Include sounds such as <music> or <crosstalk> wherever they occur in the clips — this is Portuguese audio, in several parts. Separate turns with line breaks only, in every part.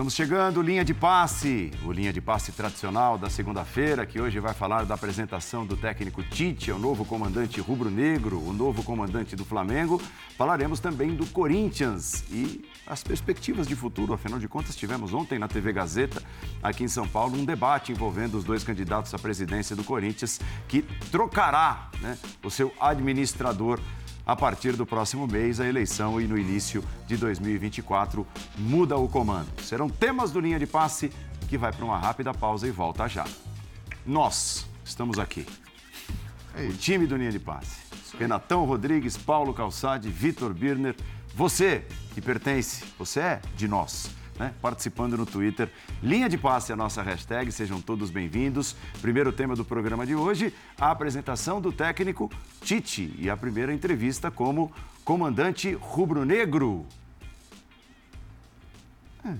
Estamos chegando, linha de passe, o linha de passe tradicional da segunda-feira, que hoje vai falar da apresentação do técnico Tite, o novo comandante rubro-negro, o novo comandante do Flamengo. Falaremos também do Corinthians e as perspectivas de futuro. Afinal de contas, tivemos ontem na TV Gazeta, aqui em São Paulo, um debate envolvendo os dois candidatos à presidência do Corinthians, que trocará né, o seu administrador a partir do próximo mês, a eleição e no início de 2024 muda o comando. Serão temas do Linha de Passe que vai para uma rápida pausa e volta já. Nós estamos aqui. É o time do Linha de Passe. Renatão Rodrigues, Paulo Calçade, Vitor Birner. Você que pertence, você é de nós né, participando no Twitter. Linha de passe é a nossa hashtag, sejam todos bem-vindos. Primeiro tema do programa de hoje, a apresentação do técnico Tite e a primeira entrevista como comandante rubro-negro. É.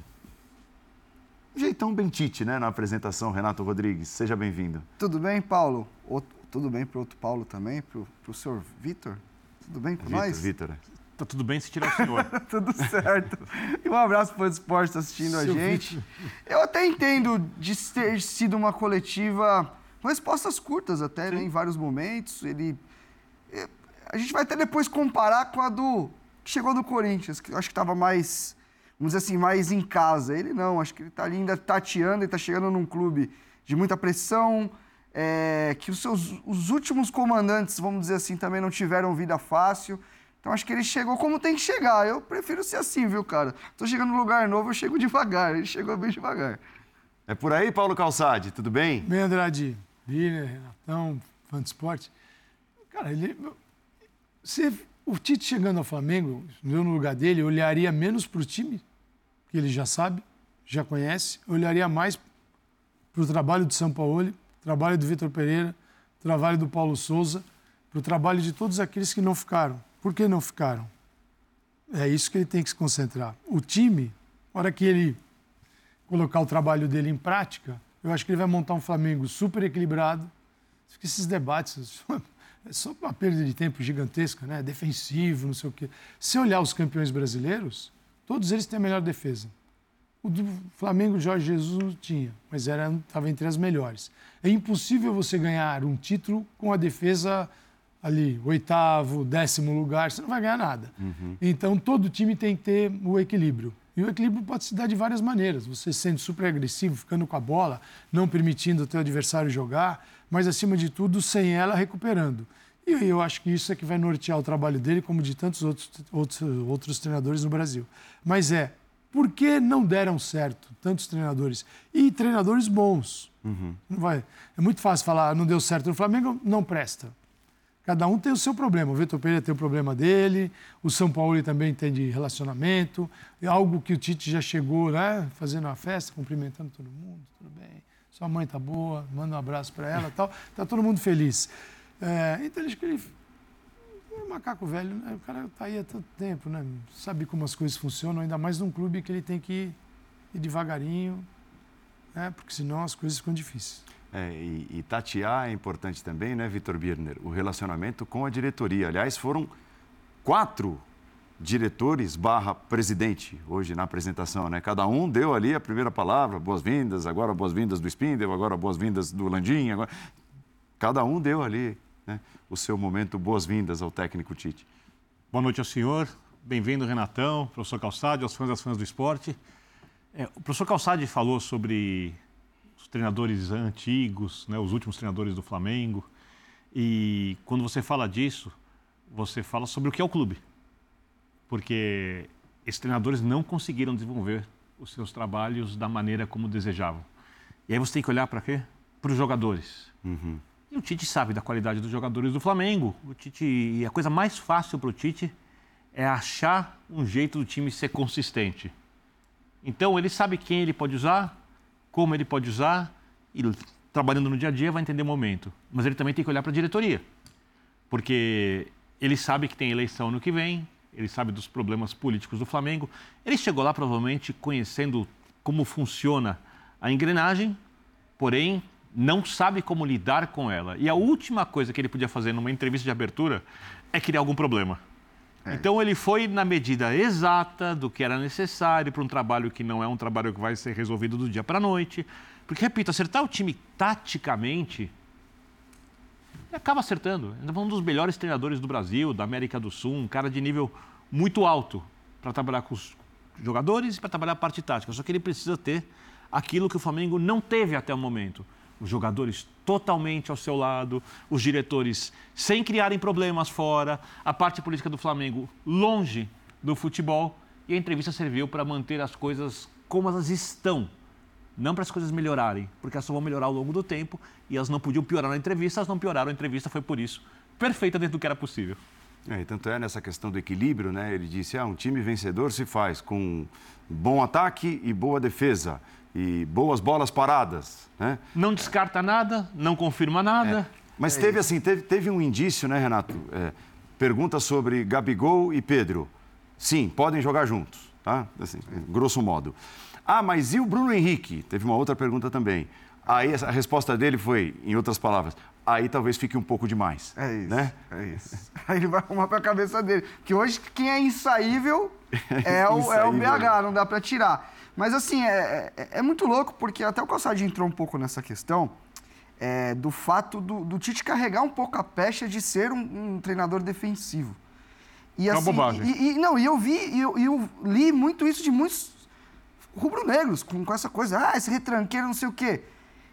Jeitão bem Tite, né, na apresentação, Renato Rodrigues. Seja bem-vindo.
Tudo bem, Paulo? Outro, tudo bem para o outro Paulo também, para o senhor Vitor? Tudo bem com nós?
Vitor,
Tá tudo bem se tirar o senhor. <laughs>
tudo certo. E um abraço para o esporte tá assistindo Seu a gente. Vídeo. Eu até entendo de ter sido uma coletiva com respostas curtas até, né, em vários momentos. Ele é, a gente vai até depois comparar com a do que chegou do Corinthians, que eu acho que estava mais, vamos dizer assim, mais em casa. Ele não, acho que ele está ali ainda tateando, ele está chegando num clube de muita pressão, é, que os seus os últimos comandantes, vamos dizer assim, também não tiveram vida fácil. Então acho que ele chegou como tem que chegar. Eu prefiro ser assim, viu, cara? Tô chegando num lugar novo, eu chego devagar. Ele chegou bem devagar.
É por aí, Paulo Calçade, tudo bem?
Bem, Andrade, Viner, Renatão, fã de esporte. Cara, ele. Se o Tite chegando ao Flamengo, eu no lugar dele, olharia menos para o time, que ele já sabe, já conhece, olharia mais para o trabalho de São Paulo, trabalho do Vitor Pereira, trabalho do Paulo Souza, para o trabalho de todos aqueles que não ficaram por que não ficaram? É isso que ele tem que se concentrar. O time, na hora que ele colocar o trabalho dele em prática, eu acho que ele vai montar um Flamengo super equilibrado. Esses debates <laughs> é só uma perda de tempo gigantesca, né? Defensivo, não sei o quê. Se olhar os campeões brasileiros, todos eles têm a melhor defesa. O do Flamengo, Jorge Jesus não tinha, mas estava entre as melhores. É impossível você ganhar um título com a defesa ali, oitavo, décimo lugar, você não vai ganhar nada. Uhum. Então, todo time tem que ter o equilíbrio. E o equilíbrio pode se dar de várias maneiras. Você sendo super agressivo, ficando com a bola, não permitindo o teu adversário jogar, mas, acima de tudo, sem ela, recuperando. E eu acho que isso é que vai nortear o trabalho dele, como de tantos outros, outros, outros treinadores no Brasil. Mas é, por que não deram certo tantos treinadores? E treinadores bons. Uhum. Não vai, é muito fácil falar, não deu certo no Flamengo, não presta. Cada um tem o seu problema. O Vitor Pereira tem o problema dele, o São Paulo também tem de relacionamento, é algo que o Tite já chegou, né, fazendo uma festa, cumprimentando todo mundo, tudo bem. Sua mãe tá boa, manda um abraço para ela, tal. Tá todo mundo feliz. É, então que ele é macaco velho, né? o cara tá aí há tanto tempo, né? Sabe como as coisas funcionam, ainda mais num clube que ele tem que ir, ir devagarinho, né? Porque senão as coisas ficam difíceis.
É, e, e tatear é importante também, né, Vitor Birner? O relacionamento com a diretoria. Aliás, foram quatro diretores barra presidente hoje na apresentação, né? Cada um deu ali a primeira palavra, boas-vindas, agora boas-vindas do Spindle, agora boas-vindas do Landim, agora... Cada um deu ali né, o seu momento boas-vindas ao técnico Tite.
Boa noite ao senhor, bem-vindo Renatão, professor Calçade, aos fãs das fãs do esporte. É, o professor Calçade falou sobre os treinadores antigos, né, os últimos treinadores do Flamengo. E quando você fala disso, você fala sobre o que é o clube. Porque esses treinadores não conseguiram desenvolver os seus trabalhos da maneira como desejavam. E aí você tem que olhar para quê? Para os jogadores. Uhum. E o Tite sabe da qualidade dos jogadores do Flamengo. O Tite, e a coisa mais fácil para o Tite é achar um jeito do time ser consistente. Então ele sabe quem ele pode usar, como ele pode usar e trabalhando no dia a dia vai entender o momento. Mas ele também tem que olhar para a diretoria, porque ele sabe que tem eleição no que vem, ele sabe dos problemas políticos do Flamengo. Ele chegou lá provavelmente conhecendo como funciona a engrenagem, porém não sabe como lidar com ela. E a última coisa que ele podia fazer numa entrevista de abertura é criar algum problema. É. Então ele foi na medida exata do que era necessário para um trabalho que não é um trabalho que vai ser resolvido do dia para a noite. Porque, repito, acertar o time taticamente, ele acaba acertando. Ele é um dos melhores treinadores do Brasil, da América do Sul, um cara de nível muito alto para trabalhar com os jogadores e para trabalhar a parte tática. Só que ele precisa ter aquilo que o Flamengo não teve até o momento. Os jogadores totalmente ao seu lado, os diretores sem criarem problemas fora, a parte política do Flamengo longe do futebol. E a entrevista serviu para manter as coisas como elas estão, não para as coisas melhorarem, porque elas só vão melhorar ao longo do tempo e elas não podiam piorar na entrevista, elas não pioraram a entrevista, foi por isso perfeita dentro do que era possível.
É, tanto é nessa questão do equilíbrio, né? Ele disse: ah, um time vencedor se faz com bom ataque e boa defesa e boas bolas paradas, né?
Não descarta nada, não confirma nada.
É. Mas é teve isso. assim, teve, teve um indício, né, Renato? É, pergunta sobre Gabigol e Pedro. Sim, podem jogar juntos, tá? Assim, grosso modo. Ah, mas e o Bruno Henrique? Teve uma outra pergunta também. Aí a resposta dele foi, em outras palavras, aí talvez fique um pouco demais.
É isso.
Né?
É isso. <laughs> Aí ele vai arrumar para a cabeça dele. Porque hoje quem é insaível <laughs> é o, é o BH, não dá para tirar. Mas assim, é, é, é, muito louco, porque até o Calçadinho entrou um pouco nessa questão é, do fato do, do, Tite carregar um pouco a pecha de ser um, um treinador defensivo.
E, é assim, uma
E, e, não, e eu vi, e eu, eu, li muito isso de muitos rubro-negros, com, com essa coisa, ah, esse retranqueiro, não sei o quê.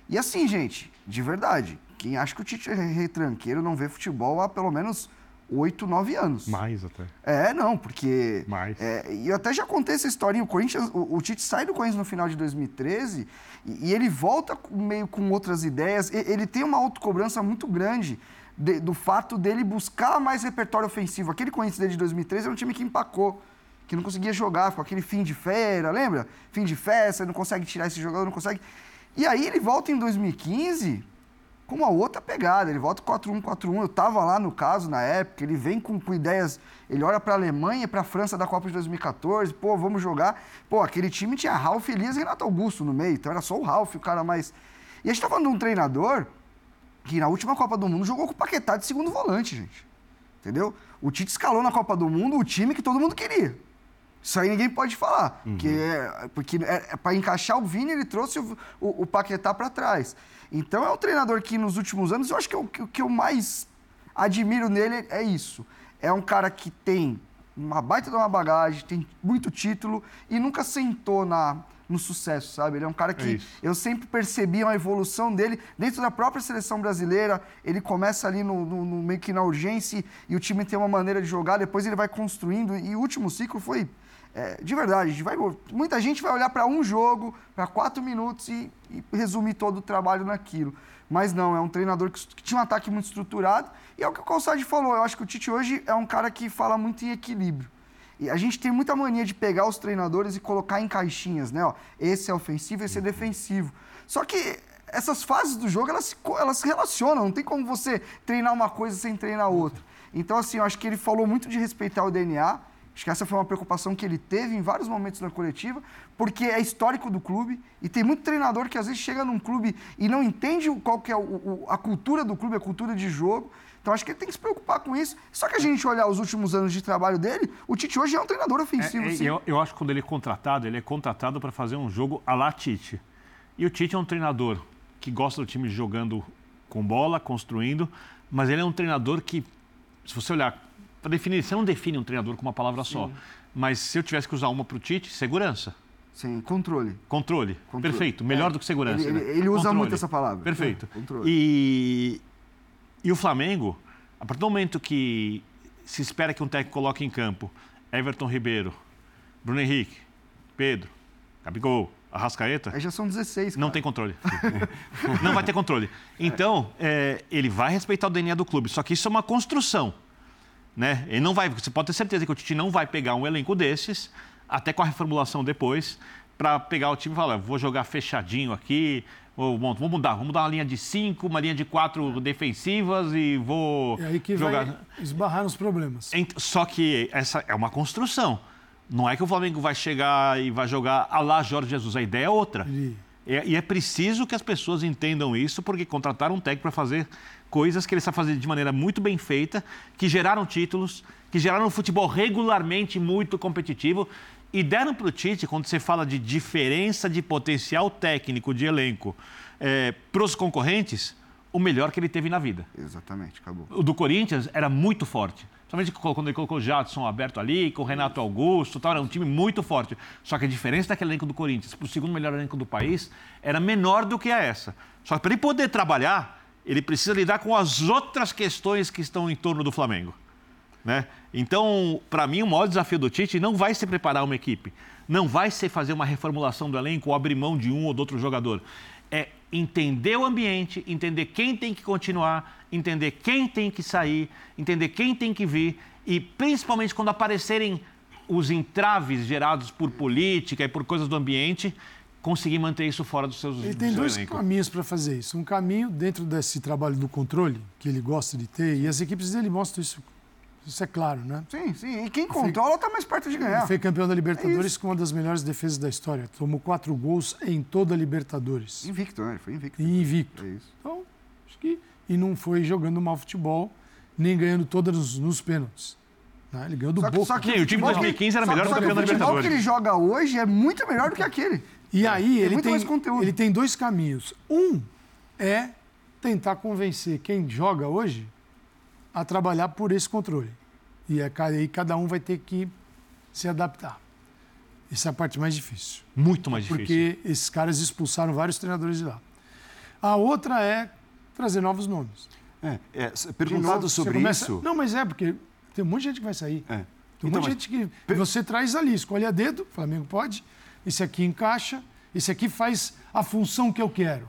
E assim, gente, de verdade, quem acha que o Tite é retranqueiro não vê futebol há pelo menos oito, nove anos.
Mais até.
É, não, porque.
Mais.
É, e eu até já contei essa historinha. O Corinthians, o, o Tite sai do Corinthians no final de 2013 e, e ele volta meio com outras ideias. E, ele tem uma autocobrança muito grande de, do fato dele buscar mais repertório ofensivo. Aquele Corinthians dele de 2013 era um time que empacou. Que não conseguia jogar, com aquele fim de feira, lembra? Fim de festa, não consegue tirar esse jogador, não consegue. E aí ele volta em 2015 com uma outra pegada. Ele volta 4-1, 4-1. Eu estava lá no caso na época. Ele vem com, com ideias. Ele olha para a Alemanha e para a França da Copa de 2014. Pô, vamos jogar. Pô, aquele time tinha Ralf Elias e Renato Augusto no meio. Então era só o Ralf, o cara mais. E a gente está falando de um treinador que na última Copa do Mundo jogou com o Paquetá de segundo volante, gente. Entendeu? O Tite escalou na Copa do Mundo o time que todo mundo queria. Isso aí ninguém pode falar. Uhum. Que é, porque é, é para encaixar o Vini, ele trouxe o, o, o Paquetá para trás. Então é um treinador que nos últimos anos, eu acho que o que eu mais admiro nele é isso. É um cara que tem uma baita de uma bagagem, tem muito título e nunca sentou na, no sucesso, sabe? Ele é um cara que é eu sempre percebi uma evolução dele dentro da própria seleção brasileira. Ele começa ali no, no, no meio que na urgência e o time tem uma maneira de jogar, depois ele vai construindo. E o último ciclo foi é, de verdade, vai, muita gente vai olhar para um jogo, para quatro minutos e, e, resumir todo o trabalho naquilo. Mas não, é um treinador que, que, tinha um ataque muito estruturado. E é o que o Calçade falou. Eu acho que o Tite hoje é um cara que fala muito em equilíbrio. E a gente tem muita mania de pegar os treinadores e colocar em caixinhas, né? Ó, esse é ofensivo, esse é defensivo. Só que essas fases do jogo, elas, elas se relacionam. Não tem como você treinar uma coisa sem treinar outra. Então, assim, eu acho que ele falou muito de respeitar o DNA Acho que essa foi uma preocupação que ele teve em vários momentos na coletiva, porque é histórico do clube e tem muito treinador que às vezes chega num clube e não entende qual que é o, o, a cultura do clube, a cultura de jogo. Então acho que ele tem que se preocupar com isso. Só que a gente olhar os últimos anos de trabalho dele, o Tite hoje é um treinador ofensivo. É, é,
eu, eu, acho que quando ele é contratado, ele é contratado para fazer um jogo a la Tite. E o Tite é um treinador que gosta do time jogando com bola, construindo, mas ele é um treinador que, se você olhar para definir, você não define um treinador com uma palavra Sim. só. Mas se eu tivesse que usar uma para o Tite, segurança.
Sim, controle.
Controle. controle. Perfeito. Melhor é. do que segurança.
Ele,
né?
ele usa muito essa palavra.
Perfeito. É, e, e o Flamengo, a partir do momento que se espera que um técnico coloque em campo Everton Ribeiro, Bruno Henrique, Pedro, Gabigol, Arrascaeta.
Aí já são 16. Cara.
Não tem controle. <laughs> não vai ter controle. Então, é, ele vai respeitar o DNA do clube. Só que isso é uma construção. Né? Ele não vai, você pode ter certeza que o Tite não vai pegar um elenco desses, até com a reformulação depois, para pegar o time e falar, vou jogar fechadinho aqui, ou, bom, vamos mudar, vamos dar uma linha de cinco, uma linha de quatro defensivas e vou
e aí que jogar... vai esbarrar nos problemas.
Só que essa é uma construção. Não é que o Flamengo vai chegar e vai jogar a lá Jorge Jesus, a ideia é outra. E é preciso que as pessoas entendam isso, porque contrataram um técnico para fazer coisas que ele está fazendo de maneira muito bem feita, que geraram títulos, que geraram um futebol regularmente muito competitivo e deram para o Tite, quando você fala de diferença de potencial técnico de elenco é, para os concorrentes, o melhor que ele teve na vida.
Exatamente, acabou.
O do Corinthians era muito forte. Somente quando ele colocou o Jadson aberto ali, com o Renato Augusto, tal, era um time muito forte. Só que a diferença daquele elenco do Corinthians para o segundo melhor elenco do país era menor do que a essa. Só que para ele poder trabalhar, ele precisa lidar com as outras questões que estão em torno do Flamengo. Né? Então, para mim, o maior desafio do Tite não vai ser preparar uma equipe, não vai ser fazer uma reformulação do elenco ou abrir mão de um ou do outro jogador. É entender o ambiente, entender quem tem que continuar, entender quem tem que sair, entender quem tem que vir e, principalmente, quando aparecerem os entraves gerados por política e por coisas do ambiente, conseguir manter isso fora dos seus
Ele tem
do
dois
elenco.
caminhos para fazer isso. Um caminho dentro desse trabalho do controle, que ele gosta de ter, e as equipes dele mostram isso isso é claro, né?
Sim, sim. E quem controla está mais perto de ganhar.
Ele foi campeão da
É
Libertadores com uma das melhores defesas da história. Tomou quatro gols em toda a Libertadores.
Invicto, né? Ele foi invicto.
E invicto.
É isso.
Então, acho que. E não foi jogando mal futebol, nem ganhando todas nos, nos pênaltis. né? Ele ganhou do
Só que-
Boca.
só que
Sim, o time de
futebol que-
2015 era
só-
melhor
só
do
que
campeão da
O futebol que
Libertadores.
ele joga hoje é muito melhor do que aquele.
E aí ele
muito
tem, ele tem dois caminhos. Um é tentar convencer quem joga hoje a trabalhar por esse controle. E é, aí cada um vai ter que se adaptar. Essa é a parte mais difícil.
Muito mais difícil.
Porque esses caras expulsaram vários treinadores de lá. A outra é trazer novos nomes.
É, é, perguntado
novo,
sobre
começa-
isso.
Não, mas é, porque tem um monte de gente que vai sair.
É.
Tem um
Então,
monte de
mas-
gente que. Você traz ali, escolhe a dedo, Flamengo pode. Esse aqui encaixa, esse aqui faz a função que eu quero.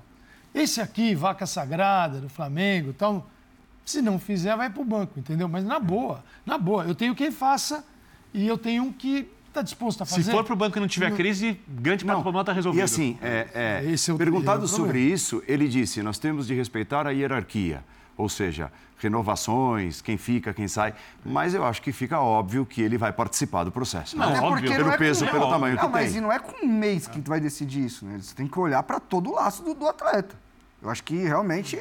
Esse aqui, vaca sagrada do Flamengo tal. Se não fizer, vai pro banco, entendeu? Mas na boa, na boa. Eu tenho quem faça e eu tenho um que está disposto a fazer.
Se for para o banco e não tiver crise, grande parte do problema está resolvido.
E assim, é, é,
Esse é o-
perguntado
é o
sobre isso, ele disse: nós temos de respeitar a hierarquia, ou seja, renovações, quem fica, quem sai. Mas eu acho que fica óbvio que ele vai participar do processo.
Não,
né?
óbvio.
porque
Pelo
não é
peso,
com-
pelo tamanho
Não,
que
mas
tem.
e não é com um mês que tu vai decidir isso, né? Você tem que olhar para todo o laço do, do atleta. Eu acho que realmente.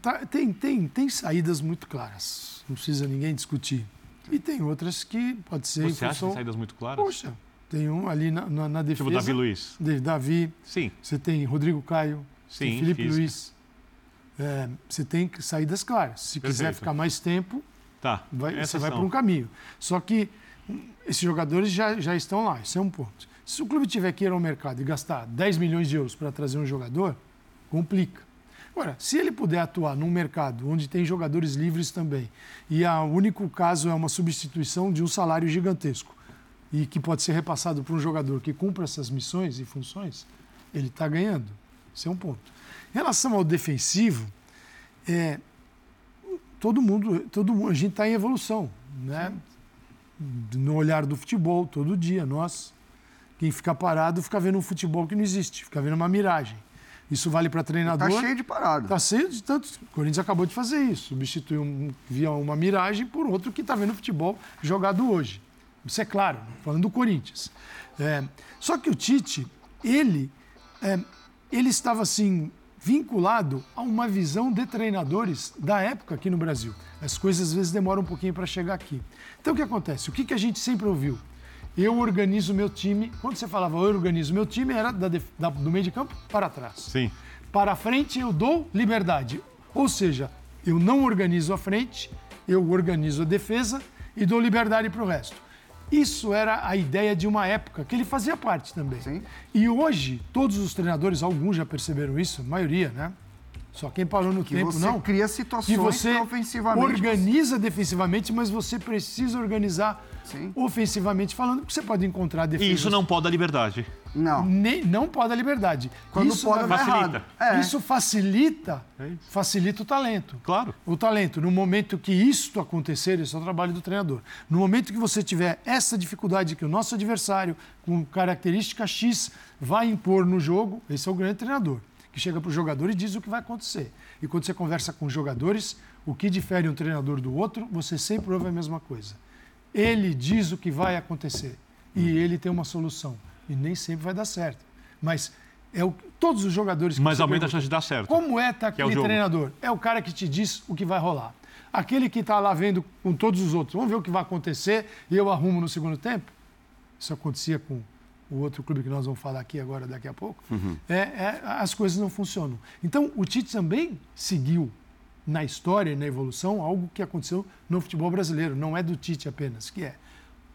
Tá- tem, tem, tem saídas muito claras. Não precisa ninguém discutir. E tem outras que pode ser
Você acha
função...
que saídas muito claras?
Poxa, tem um ali na, na, na defesa.
Tipo o Davi Luiz.
De- Davi,
Sim.
você tem Rodrigo Caio,
Sim,
tem Felipe
física.
Luiz. É, você tem saídas claras. Se quiser
Perfeito.
ficar mais tempo,
Tá.
vai-
Essas
você vai por um caminho. Só que esses jogadores já, já estão lá, isso é um ponto. Se o clube tiver que ir ao mercado e gastar 10 milhões de euros para trazer um jogador, complica. Agora, se ele puder atuar num mercado onde tem jogadores livres também, e o único caso é uma substituição de um salário gigantesco, e que pode ser repassado para um jogador que cumpra essas missões e funções, ele está ganhando. Esse é um ponto. Em relação ao defensivo, é, todo mundo, todo mundo, a gente está em evolução, né? No olhar do futebol, todo dia, nós, quem fica parado, fica vendo um futebol que não existe, fica vendo uma miragem. Isso vale para treinador.
Tá cheio de parada.
Tá cheio de tantos. O Corinthians acabou de fazer isso, substituiu um, via uma miragem por outro que está vendo futebol jogado hoje. Isso é claro, falando do Corinthians. É, só que o Tite, ele, é, ele estava assim vinculado a uma visão de treinadores da época aqui no Brasil. As coisas às vezes demoram um pouquinho para chegar aqui. Então o que acontece? O que, que a gente sempre ouviu? Eu organizo meu time. Quando você falava eu organizo meu time, era da da- do meio de campo para trás.
Sim.
Para frente eu dou liberdade. Ou seja, eu não organizo a frente, eu organizo a defesa e dou liberdade para o resto. Isso era a ideia de uma época que ele fazia parte também.
Sim.
E hoje, todos os treinadores, alguns já perceberam isso, a maioria, né? Só quem parou no
Que
tempo,
você
não.
cria
Que
situações
você
pra ofensivamente.
organiza defensivamente, mas você precisa organizar
Sim.
ofensivamente falando, porque você pode encontrar
E
defesas.
isso não pode dar liberdade.
Não.
Nem- não pode a liberdade.
Quando
isso
pode, dá
facilita.
errado. É.
isso facilita,
É isso.
facilita o talento.
Claro.
O talento, no momento que isto acontecer, esse é o trabalho do treinador. No momento que você tiver essa dificuldade que o nosso adversário, com característica X, vai impor no jogo, esse é o grande treinador, que chega para o jogador e diz o que vai acontecer. E quando você conversa com os jogadores, o que difere um treinador do outro, você sempre ouve a mesma coisa. Ele diz o que vai acontecer e ele tem uma solução. E nem sempre vai dar certo. Mas É o, todos os jogadores que
Mas aumenta a chance de dar certo.
Como é
Que é
aquele
jogo.
treinador? É o cara que te diz o que vai rolar. Aquele que está lá vendo com todos os outros. Vamos ver o que vai acontecer e eu arrumo no segundo tempo. Isso acontecia com o outro clube que nós vamos falar aqui agora, daqui a pouco. É, é, as coisas não funcionam. Então, o Tite também seguiu na história e na evolução algo que aconteceu no futebol brasileiro. Não é do Tite apenas, que é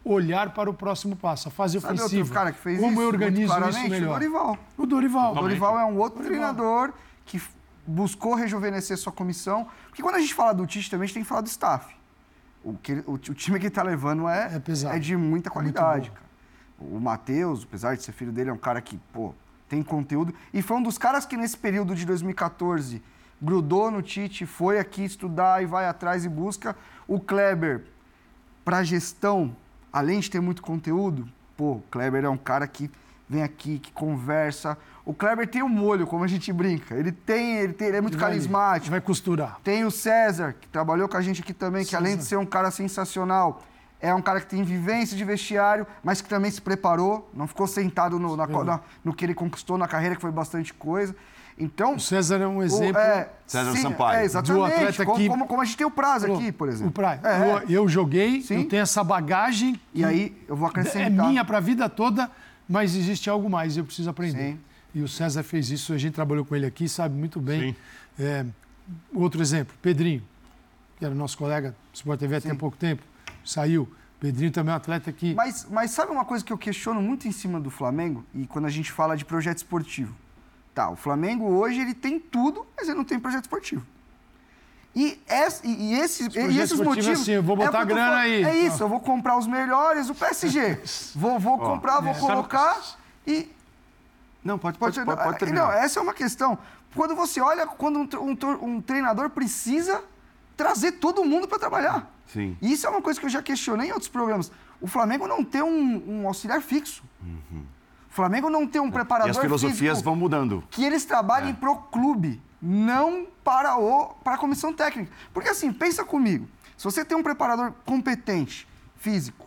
olhar para o próximo passo, a fase
Sabe
ofensiva.
outro cara que fez
Como
isso?
eu
muito
organizo isso melhor?
O Dorival.
O Dorival.
O Dorival é um outro
Dorival.
treinador que buscou rejuvenescer sua comissão. Porque quando a gente fala do Tite, também a gente tem que falar do staff. O, que, o, o time que ele tá levando é,
É pesado.
de muita
É
qualidade, cara. O Matheus, apesar de ser filho dele, é um cara que, pô, tem conteúdo. E foi um dos caras que nesse período de 2014 grudou no Tite, foi aqui estudar e vai atrás e busca. O Kleber, para gestão, além de ter muito conteúdo, pô, o Kleber é um cara que vem aqui, que conversa. O Kleber tem um molho, como a gente brinca. Ele tem, ele, tem, ele é muito
Vai ali,
carismático.
Vai costurar.
Tem o César, que trabalhou com a gente aqui também, que além de ser um cara sensacional, é um cara que tem vivência de vestiário, mas que também se preparou, não ficou sentado no, na na- no que ele conquistou na carreira, que foi bastante coisa. Então.
O César é um
o-
exemplo.
é,
César
sim,
Sampaio.
É, exatamente.
Do atleta
como,
que-
como, como a gente tem o prazo aqui, por exemplo.
O Praia.
É,
Eu, eu joguei,
Sim.
eu tenho essa bagagem.
E aí eu vou acrescentar.
É minha para a vida toda, mas existe algo mais, eu preciso aprender.
Sim.
E o César fez isso, a gente trabalhou com ele aqui, sabe muito bem.
Sim.
É, outro exemplo, Pedrinho, que era nosso colega do Sport TV até
Sim.
pouco tempo, saiu. Pedrinho também é um atleta que.
Mas, mas sabe uma coisa que eu questiono muito em cima do Flamengo? E quando a gente fala de projeto esportivo. Tá, o Flamengo hoje ele tem tudo, mas ele não tem projeto esportivo. E, esse, e, e esses, e esses
esportivo,
motivos.
assim, eu vou
é
botar
tô
grana aí.
É isso, eu vou comprar os melhores, o PSG. <laughs> vou vou comprar, vou
é.
colocar e.
Não, pode, pode,
Pode,
pode, pode
não, essa é uma questão. Quando você olha, quando um, um um treinador precisa trazer todo mundo para trabalhar.
Sim.
E isso é uma coisa que eu já questionei em outros programas. O Flamengo não tem um, um auxiliar fixo. O Flamengo não tem um preparador.
E as filosofias vão mudando.
que eles trabalhem pro clube, não para, o, para a comissão técnica. Porque assim, pensa comigo. Se você tem um preparador competente, físico,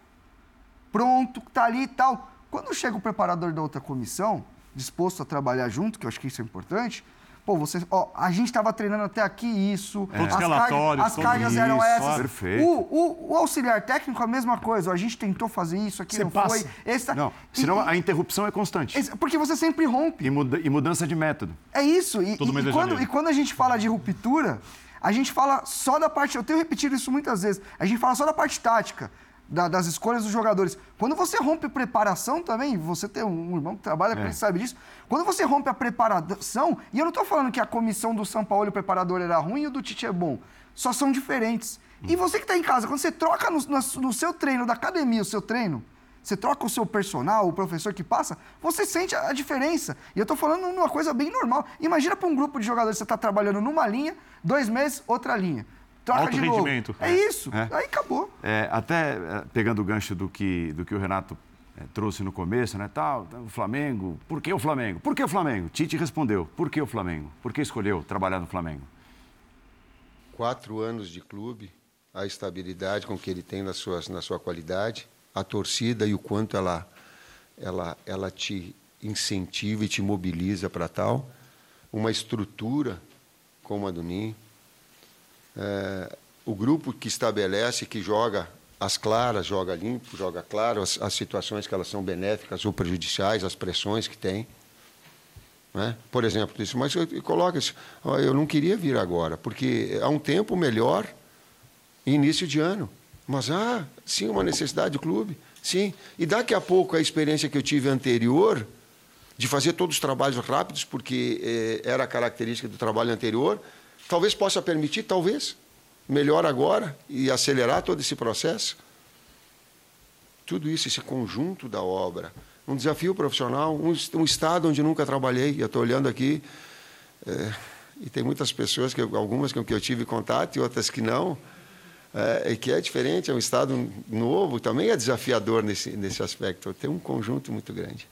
pronto, que tá ali e tal, quando chega o preparador da outra comissão, disposto a trabalhar junto, que eu acho que isso é importante, pô, você, ó, a gente estava treinando até aqui isso,
Todos os
as,
relatórios,
as cargas eram
isso,
essas.
perfeito.
O, o- o auxiliar técnico, a mesma coisa, ó, a gente tentou fazer isso, aqui
Você
não
passa.
foi. Esse tá-
Não,
e-
senão
e-
a interrupção é constante.
esse- porque você sempre rompe.
E, muda- e mudança de método.
É isso. E,
Todo
e-
mês
e
de
quando,
janeiro.
e quando a gente fala de ruptura, a gente fala só da parte. Eu tenho repetido isso muitas vezes. A gente fala só da parte tática, da- das escolhas dos jogadores. Quando você rompe preparação também, você tem um irmão que trabalha com
É.
sabe disso. Quando você rompe a preparação, e eu não estou falando que a comissão do São Paulo e o preparador era ruim e o do Tite é bom. Só são diferentes. E você que está em casa, quando você troca no, na- no seu treino da academia, o seu treino, você troca o seu personal, o professor que passa, você sente a, diferença. E eu tô falando numa coisa bem normal. Imagina para um grupo de jogadores você está trabalhando numa linha, dois meses, outra linha. Troca
Alto
de novo.
rendimento.
É,
É.
isso.
É.
Aí acabou.
É, até é, pegando o gancho do que, do que o Renato é, trouxe no começo, né? Tal, o Flamengo, por que o Flamengo? Por que o Flamengo? Tite respondeu, por que o Flamengo? Por que escolheu trabalhar no Flamengo?
quatro anos de clube, a estabilidade com que ele tem nas suas, na sua qualidade, a torcida e o quanto ela, ela, ela te incentiva e te mobiliza para tal, uma estrutura como a do Ninho, é, o grupo que estabelece, que joga as claras, joga limpo, joga claro, as, as situações que elas são benéficas ou prejudiciais, as pressões que tem. Né? Por exemplo, isso, mas coloco isso, eu não queria vir agora, porque há um tempo melhor, início de ano. Mas, ah, sim, uma necessidade do clube, sim. E daqui a pouco a experiência que eu tive anterior, de fazer todos os trabalhos rápidos, porque eh, era a característica do trabalho anterior, talvez possa permitir, talvez, melhor agora e acelerar todo esse processo. Tudo isso, esse conjunto da obra, um desafio profissional, um, um estado onde nunca trabalhei. Eu estou olhando aqui é, e tem muitas pessoas, que algumas com que eu tive contato e outras que não, é, que é diferente, é um estado novo, também é desafiador nesse, nesse aspecto. Tem um conjunto muito grande.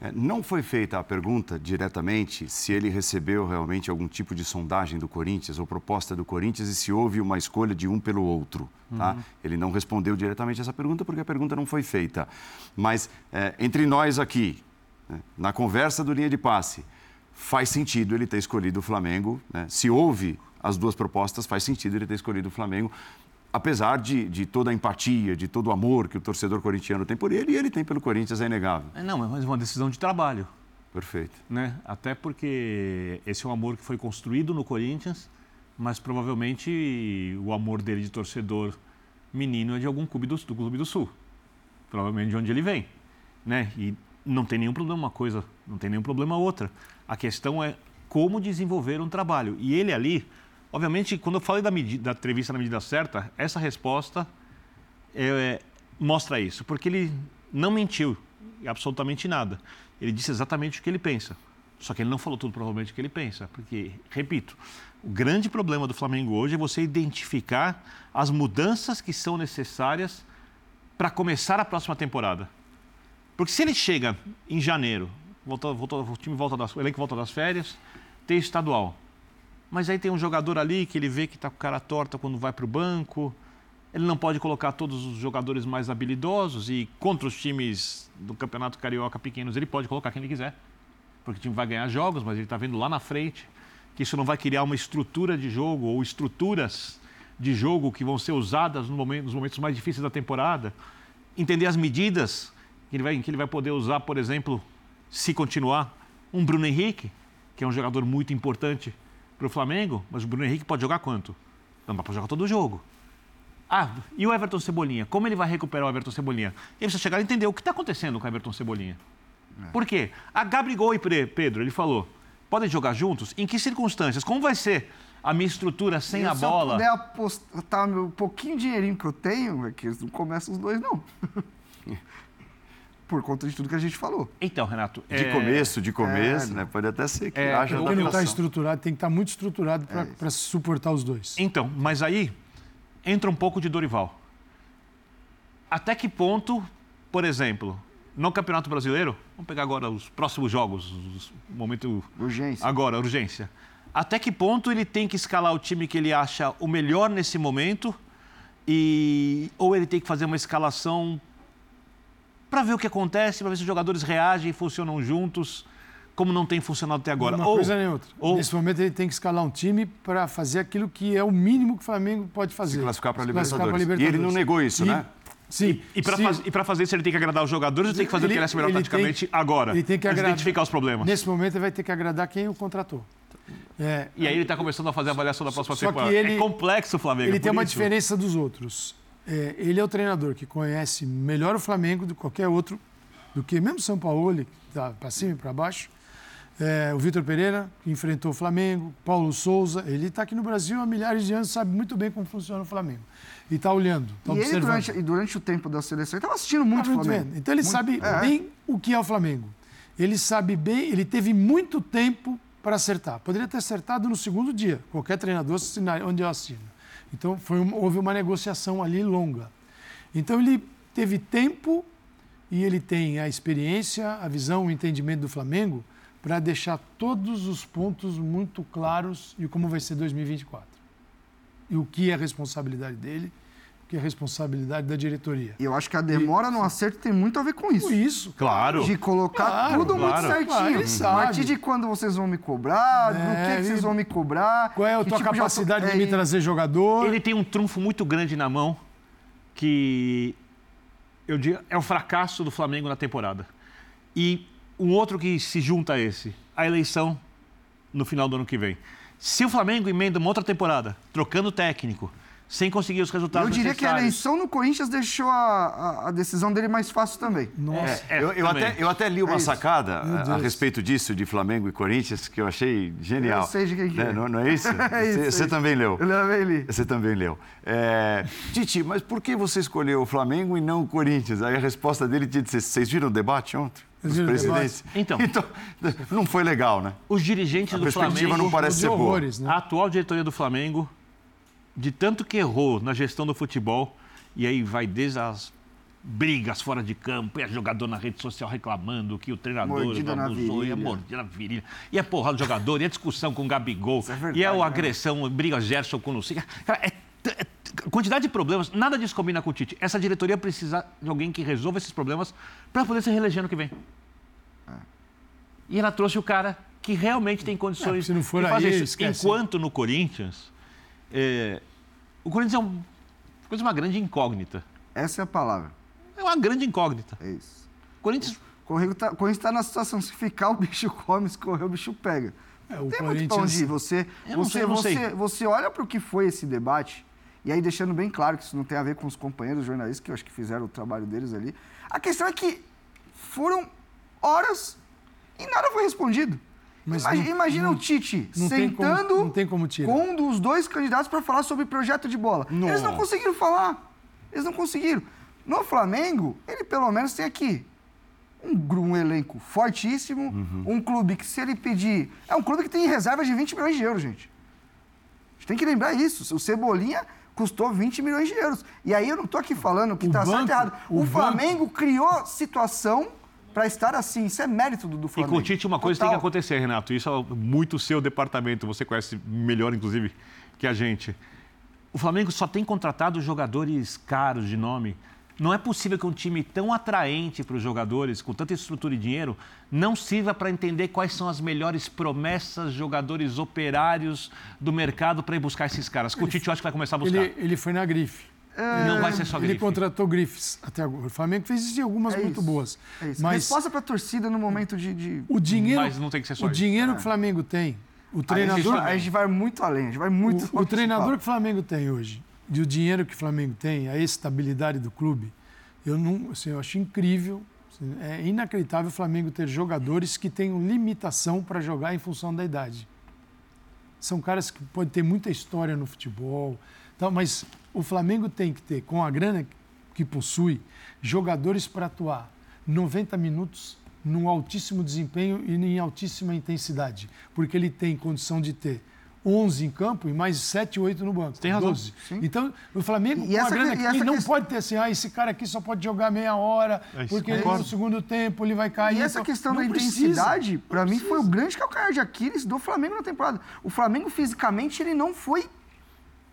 É, não foi feita a pergunta diretamente se ele recebeu realmente algum tipo de sondagem do Corinthians ou proposta do Corinthians e se houve uma escolha de um pelo outro. Tá? Ele não respondeu diretamente essa pergunta porque a pergunta não foi feita. Mas é, entre nós aqui, né, na conversa do linha de passe, faz sentido ele ter escolhido o Flamengo. Né? Se houve as duas propostas, faz sentido ele ter escolhido o Flamengo apesar de, de, toda a empatia, de todo o amor que o torcedor corintiano tem por ele, e ele tem pelo Corinthians, é inegável.
É, não, mas é uma decisão de trabalho.
Perfeito.
Né? Até porque esse é um amor que foi construído no Corinthians, mas provavelmente o amor dele de torcedor menino é de algum clube do, do Clube do Sul. Provavelmente de onde ele vem. Né? E não tem nenhum problema uma coisa, não tem nenhum problema outra. A questão é como desenvolver um trabalho. E ele ali, Obviamente, quando eu falei da, medida, da entrevista na medida certa, essa resposta é, mostra isso, porque ele não mentiu absolutamente nada. Ele disse exatamente o que ele pensa. Só que ele não falou tudo provavelmente o que ele pensa, porque, repito, o grande problema do Flamengo hoje é você identificar as mudanças que são necessárias para começar a próxima temporada. Porque se ele chega em janeiro, volta, volta, o time volta das, o elenco volta das férias, tem estadual, mas aí tem um jogador ali que ele vê que está com cara torta quando vai para o banco. Ele não pode colocar todos os jogadores mais habilidosos e contra os times do Campeonato Carioca pequenos ele pode colocar quem ele quiser. Porque o time vai ganhar jogos, mas ele está vendo lá na frente que isso não vai criar uma estrutura de jogo ou estruturas de jogo que vão ser usadas no momento, nos momentos mais difíceis da temporada. Entender as medidas que ele, vai, que ele vai poder usar, por exemplo, se continuar, um Bruno Henrique, que é um jogador muito importante para o Flamengo, mas o Bruno Henrique pode jogar quanto? Não dá para jogar todo o jogo. Ah, e o Everton Cebolinha? Como ele vai recuperar o Everton Cebolinha? Ele precisa chegar e entender o que está acontecendo com o Everton Cebolinha. É. Por quê? A Gabigol e Pedro, ele falou, podem jogar juntos? Em que circunstâncias? Como vai ser a minha estrutura sem a bola? Se eu
puder apostar meu pouquinho dinheirinho que eu tenho, é que não começam os dois, não. <laughs> por conta de tudo que a gente falou.
Então, Renato.
De é... começo, de começo, é... né? Pode até ser que é... haja
Porque não está estruturado, tem que estar tá muito estruturado para é suportar os dois.
Então, mas aí entra um pouco de Dorival. Até que ponto, por exemplo, no Campeonato Brasileiro, vamos pegar agora os próximos jogos, o momento.
Urgência.
Agora, urgência. Até que ponto ele tem que escalar o time que ele acha o melhor nesse momento? E, ou ele tem que fazer uma escalação para ver o que acontece, para ver se os jogadores reagem e funcionam juntos, como não tem funcionado até agora.
Uma ou, coisa nem outra. Ou... Nesse momento ele tem que escalar um time para fazer aquilo que é o mínimo que o Flamengo pode fazer. Se
classificar para a Libertadores. Libertadores. E ele não negou isso, e, né?
Sim. E, e para faz, fazer isso ele tem que agradar os jogadores ou tem que fazer ele, o que ele acha melhor taticamente agora?
Ele tem que agradar,
identificar os problemas.
Nesse momento ele vai ter que agradar quem o contratou.
É, e aí ele está começando a fazer a avaliação da próxima temporada. Ele, é complexo o Flamengo.
Ele tem uma diferença dos outros é, ele é o treinador que conhece melhor o Flamengo do que qualquer outro, do que mesmo São Paulo, que está para cima e para baixo. É, o Vitor Pereira, que enfrentou o Flamengo, Paulo Souza, ele está aqui no Brasil há milhares de anos, sabe muito bem como funciona o Flamengo. E está olhando, está
observando. Ele, durante, e durante o tempo da seleção, ele estava assistindo muito tá o Flamengo.
Vendo. Então ele muito, sabe é. bem o que é o Flamengo. Ele sabe bem, ele teve muito tempo para acertar. Poderia ter acertado no segundo dia, qualquer treinador onde eu assino. Então houve uma negociação ali longa. Então ele teve tempo e ele tem a experiência, a visão, o entendimento do Flamengo para deixar todos os pontos muito claros e como vai ser 2024. E o que é responsabilidade dele que é responsabilidade da diretoria.
E eu acho que a demora e, no acerto tem muito a ver com isso. Com
isso.
Claro.
De colocar claro, tudo claro. muito certinho. Claro, a partir de quando vocês vão me cobrar, é, do que, que, vocês vão me cobrar.
Qual é a tua tipo capacidade de, de me trazer jogador.
Ele tem um trunfo muito grande na mão que eu digo, é o fracasso do Flamengo na temporada. E um outro que se junta a esse, a eleição no final do ano que vem. Se o Flamengo emenda uma outra temporada, trocando técnico, sem conseguir os resultados
Eu diria que a eleição no Corinthians deixou a, a, a decisão dele mais fácil também.
Nossa. É, é, eu, eu até, eu até li uma é sacada a, a, respeito disso, de Flamengo e Corinthians, que eu achei genial. Eu
sei de quem que
né? é. Não, não, é isso? <laughs> é isso você, também leu.
Eu também li.
Você também leu. É... Titi, mas por que você escolheu o Flamengo e não o Corinthians? Aí a resposta dele tinha de ser, vocês viram o debate ontem? Os presidentes.
Então, <laughs>
então, não foi legal, né?
Os dirigentes
a
do Flamengo... A
perspectiva não parece ser boa. Né?
A atual diretoria do Flamengo de tanto que errou na gestão do futebol, e aí vai desde as brigas fora de campo, e a jogador na rede social reclamando que o treinador
mordida abusou,
e a mordida na virilha, e a porra do jogador, e a discussão com o Gabigol, é verdade, e a, a agressão, né? briga Gerson com o Luciano. Cara, é, é, quantidade de problemas, nada disso combina com o Tite. Essa diretoria precisa de alguém que resolva esses problemas para poder se reeleger no que vem. E ela trouxe o cara que realmente tem condições
É, se não for
de
aí,
fazer isso.
esquece.
Enquanto no Corinthians, é, o Corinthians é um, coisa uma grande incógnita.
Essa é a palavra.
É uma grande incógnita.
É isso.
O Corinthians
O Corinthians tá, Corinthians tá na situação, se ficar, o bicho come, se correr, o bicho pega.
É,
Não
o
tem muito pra onde ir. Você, você,
sei,
você, você olha para o que foi esse debate, e aí deixando bem claro que isso não tem a ver com os companheiros jornalistas, que eu acho que fizeram o trabalho deles ali. A questão é que foram horas e nada foi respondido.
Mas
Imagina,
não-
imagina
não-
o Tite
tem como-
sentando
tem como tirar.
com um dos dois candidatos para falar sobre projeto de bola. Eles não conseguiram falar. Eles não conseguiram. No Flamengo, ele pelo menos tem aqui um, um elenco fortíssimo,
Uhum.
um clube que, se ele pedir. É um clube que tem reservas de 20 milhões de euros, gente. A gente tem que lembrar isso. O Cebolinha custou 20 milhões de euros. E aí eu não tô aqui falando que
O
tá certo
banco-
e errado. O,
o
Flamengo criou situação para estar assim. Isso é mérito do, do
E
Flamengo.
com o Tite uma coisa tem que
Total.
acontecer, Renato. Isso é muito seu departamento, você conhece melhor, inclusive, que a gente. O Flamengo só tem contratado jogadores caros de nome. Não é possível que um time tão atraente para os jogadores, com tanta estrutura e dinheiro, não sirva para entender quais são as melhores promessas, jogadores operários do mercado para ir buscar esses caras. Com o Tite, eu acho que vai começar a buscar.
Ele, ele foi na grife.
Não vai ser só
Ele
grife.
contratou grifes até agora. O Flamengo fez isso e algumas
É
muito
isso.
boas.
É isso.
Mas
Resposta para a torcida no momento de. de-
o dinheiro,
Mas não tem que ser só
o
isso.
dinheiro que o Flamengo tem, o
Aí a,
treinador,
gente, a gente vai muito além, a gente vai muito
o, o treinador que o Flamengo tem hoje, e o dinheiro que o Flamengo tem, a estabilidade do clube, eu não, assim, eu acho incrível, assim, é inacreditável o Flamengo ter jogadores que tenham limitação para jogar em função da idade. São caras que podem ter muita história no futebol, tal, mas o Flamengo tem que ter, com a grana que possui, jogadores para atuar 90 minutos num altíssimo desempenho e em altíssima intensidade, porque ele tem condição de ter 11 em campo e mais 7, 8 no banco.
Tem razão.
12. Então, o Flamengo,
E
com a grana
que-
que
e
não
questão-
pode ter assim, ah, esse cara aqui só pode jogar meia hora,
É isso,
porque
concordo.
no segundo tempo ele vai cair.
E essa
Então,
questão
não
da
precisa.
intensidade, para mim, foi o grande calcanhar de Aquiles do Flamengo na temporada. O Flamengo, fisicamente, ele não foi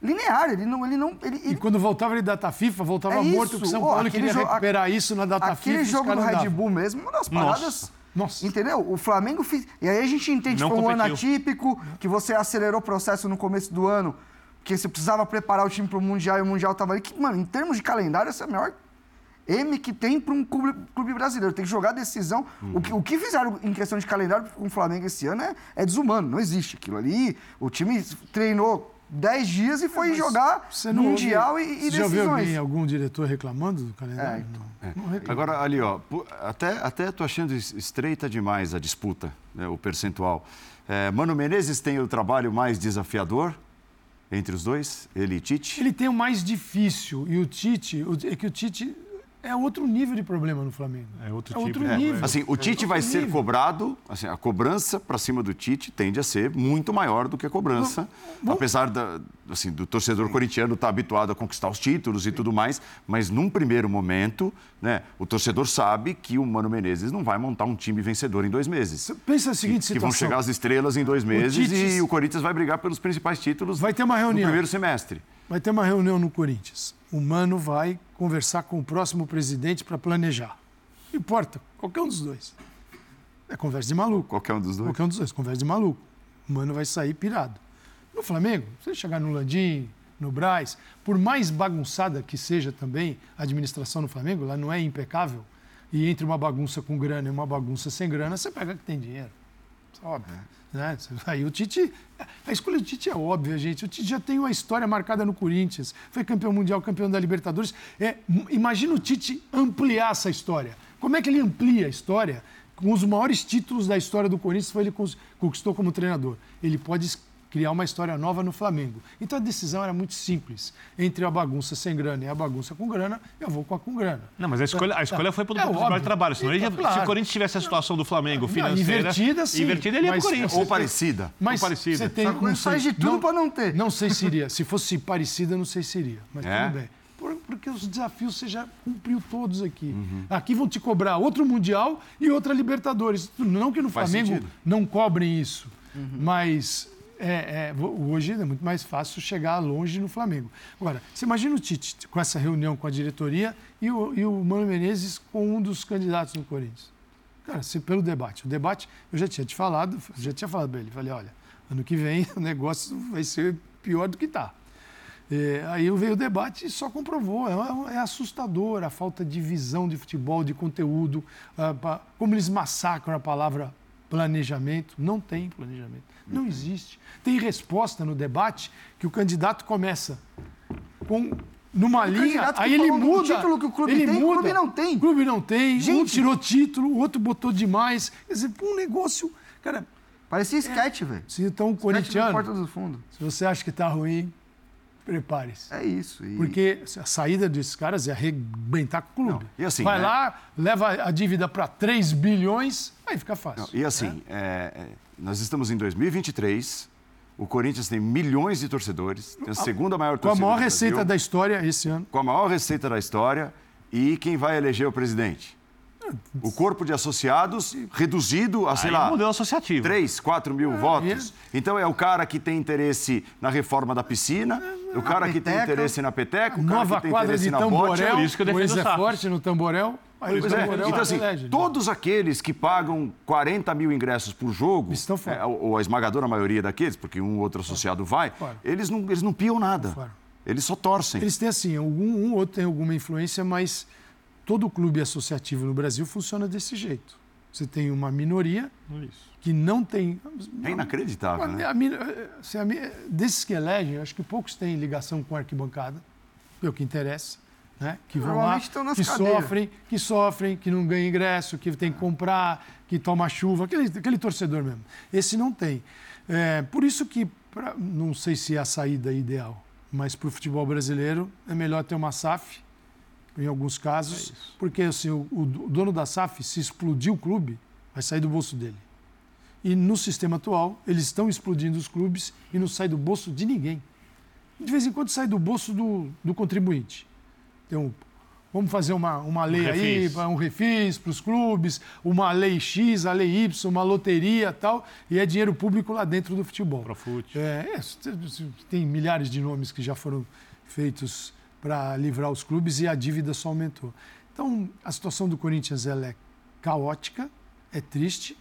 linear. Ele não. Ele não ele,
E
ele-
quando voltava ele data FIFA, voltava
É
morto,
isso.
o São Paulo
aquele
queria
jo-
recuperar isso na data
aquele
FIFA. os
jogo do Red. Bull mesmo, uma das
Nossa.
paradas.
Nossa.
Entendeu? O Flamengo fez. E aí a gente entende
Não
que foi um ano atípico, que você acelerou o processo no começo do ano, que você precisava preparar o time para o Mundial e o Mundial estava ali. Que, mano, em termos de calendário, essa é a maior M que tem para um clube, clube brasileiro. Tem que jogar decisão. O, que, o que fizeram em questão de calendário com o Flamengo esse ano é, é desumano. Não existe aquilo ali. O time treinou 10 dias e foi jogar
Você não
Mundial
ouve-
e, e
Você já
decisões.
alguém, algum diretor reclamando do calendário?
É, então.
não. Não reclama.
Agora, ali, ó, até, até tô achando es- estreita demais a disputa, né, o percentual. É, Mano Menezes tem o trabalho mais desafiador entre os dois, ele e Tite.
Ele tem o mais difícil e o Tite, o- é que o Tite é outro nível de problema no Flamengo.
É outro
É
tipo.
outro
É,
nível.
Assim, o Tite vai ser
nível.
cobrado, assim, a cobrança para cima do Tite tende a ser muito maior do que a cobrança, apesar da, assim, do torcedor corintiano estar habituado a conquistar os títulos e tudo mais, mas num primeiro momento, né, o torcedor sabe que o Mano Menezes não vai montar um time vencedor em dois meses.
Pensa a seguinte
que
situação.
vão chegar as estrelas em dois meses
Tite-
e o Corinthians vai brigar pelos principais títulos
Vai ter uma
no
reunião.
primeiro semestre.
Vai ter uma reunião no Corinthians. O Mano vai conversar com o próximo presidente para planejar. Não importa, qualquer um dos dois. É conversa de maluco.
Qualquer um dos dois.
Qualquer um dos dois, conversa de maluco. O Mano vai sair pirado. No Flamengo, se ele chegar no Landim, no Braz, por mais bagunçada que seja também a administração no Flamengo, lá não é impecável, e entre uma bagunça com grana e uma bagunça sem grana, você pega que tem dinheiro. Óbvio. Né? Aí o Tite. A escolha do Tite é óbvia, gente. O Tite já tem uma história marcada no Corinthians. Foi campeão mundial, campeão da Libertadores. É, imagina o Tite ampliar essa história. Como é que ele amplia a história? Com os maiores títulos da história do Corinthians foi ele conquistou como treinador. Ele pode criar uma história nova no Flamengo. Então a decisão era muito simples. Entre a bagunça sem grana e a bagunça com grana, eu vou com a com grana.
Não, mas a escolha, a escolha foi pelo
É
trabalho. Senão ele já-
Claro.
Se o Corinthians tivesse a situação do Flamengo
Não,
financeira.
invertida, sim,
Invertida, ele
mas-
pro Corinthians.
Ou parecida.
Mas
parecida.
você tem,
que
não
faz de tudo pra não ter.
Não sei se iria. <laughs> Se fosse parecida, não sei se iria. Mas
É?
tudo bem. Por- porque os desafios você já cumpriu todos aqui.
Uhum.
Aqui vão te cobrar outro Mundial e outra Libertadores. Não que no
Faz
Flamengo
sentido.
não cobrem isso, mas é, é, hoje é muito mais fácil chegar longe no Flamengo. Agora, você imagina o Tite com essa reunião com a diretoria e o, e o Mano Menezes com um dos candidatos no Corinthians. Cara, se, pelo debate. O debate, eu já tinha te falado, já tinha falado para ele. Falei, olha, ano que vem <laughs> o negócio vai ser pior do que está. É, aí veio o debate e só comprovou. É, é, assustador a falta de visão de futebol, de conteúdo, como eles massacram a palavra planejamento. Não tem planejamento. Não existe. Tem resposta no debate que o candidato começa com numa o linha, aí ele muda. O
título que o clube
ele
tem,
muda,
o clube não tem.
O clube não tem. Gente, um tirou título, o outro botou demais. Quer dizer, um negócio. Cara.
Parecia sketch, é, velho.
Se então, o corintiano.
Porta do fundo.
Se você acha que tá ruim, prepare-se.
É isso.
E... Porque a saída desses caras é arrebentar com o clube. Não.
Assim,
Vai
né?
lá, leva a dívida para 3 bilhões, aí fica fácil.
Não, e assim, né? é, nós estamos em 2023 o Corinthians tem milhões de torcedores, tem a segunda maior torcida.
Com a maior receita da história esse ano.
Com a maior receita da história. E quem vai eleger o presidente? O corpo de associados reduzido a, sei
Aí
lá.
modelo associativo.
3, 4 mil é, votos. É. Então é o cara que tem interesse na reforma da piscina, o cara que tem interesse na peteca, o cara
Nova
que tem interesse
de
na
tamborel,
bote.
Por isso que eu defendo
é forte no tamborel.
Aí pois é. Então, assim, elege, todos aqueles que pagam 40 mil ingressos por jogo,
Estão fora.
É, ou a esmagadora maioria daqueles, porque um ou outro associado vai, eles não, eles não piam nada. Eles só torcem.
Eles têm assim, algum um outro tem alguma influência, mas todo clube associativo no Brasil funciona desse jeito. Você tem uma minoria Isso. que não tem.
É inacreditável, a, né? A,
a, desses que elegem, acho que poucos têm ligação com a arquibancada, é o que interessa né? que vão lá, que cadeiras. sofrem, que sofrem, que não ganham ingresso, que tem que comprar, que toma chuva, aquele, aquele torcedor mesmo. Esse não tem. É, por isso que, pra, não sei se é a saída ideal, mas para o futebol brasileiro é melhor ter uma SAF, em alguns casos, é porque assim, o, o dono da SAF, se explodir o clube, vai sair do bolso dele. E no sistema atual, eles estão explodindo os clubes e não sai do bolso de ninguém. De vez em quando sai do bolso do, do contribuinte tem um, vamos fazer uma, uma lei um aí, um refis para os clubes, uma lei X, a lei Y, uma loteria tal, e é dinheiro público lá dentro do futebol.
Profute.
É, é, tem milhares de nomes que já foram feitos para livrar os clubes e a dívida só aumentou. Então, a situação do Corinthians ela é caótica, é triste,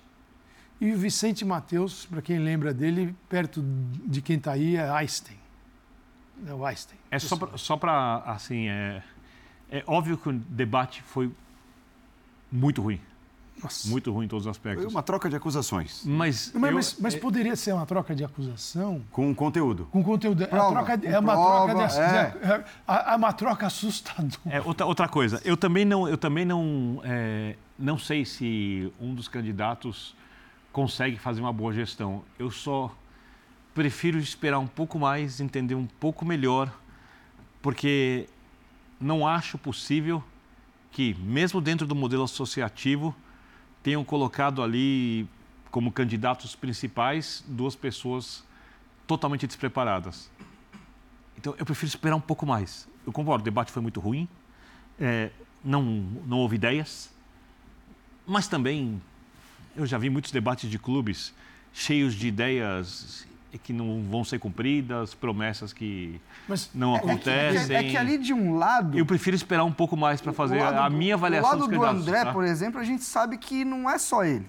e o Vicente Mateus, para quem lembra dele, perto de quem está aí, é Einstein. É o Einstein.
É só para, assim, é, é óbvio que o debate foi muito ruim. Nossa. Muito ruim em todos os aspectos.
Foi uma troca de acusações.
Mas,
mas, eu, mas, mas é... poderia ser uma troca de acusação.
Com conteúdo.
Com conteúdo. Prova, é, troca é uma prova, troca de, é. De, é, é uma troca assustadora.
É, outra, outra coisa, eu também não, eu também não, é, não sei se um dos candidatos consegue fazer uma boa gestão. Eu só prefiro esperar um pouco mais, entender um pouco melhor, porque não acho possível que, mesmo dentro do modelo associativo, tenham colocado ali como candidatos principais duas pessoas totalmente despreparadas. Então, eu prefiro esperar um pouco mais. Eu concordo, o debate foi muito ruim, é, não, não houve ideias, mas também eu já vi muitos debates de clubes cheios de ideias que não vão ser cumpridas, promessas que Mas não é, acontecem.
É que, é que, ali de um lado.
Eu prefiro esperar um pouco mais para fazer a minha avaliação
dos candidatos. do André, tá? por exemplo, a gente sabe que não é só ele.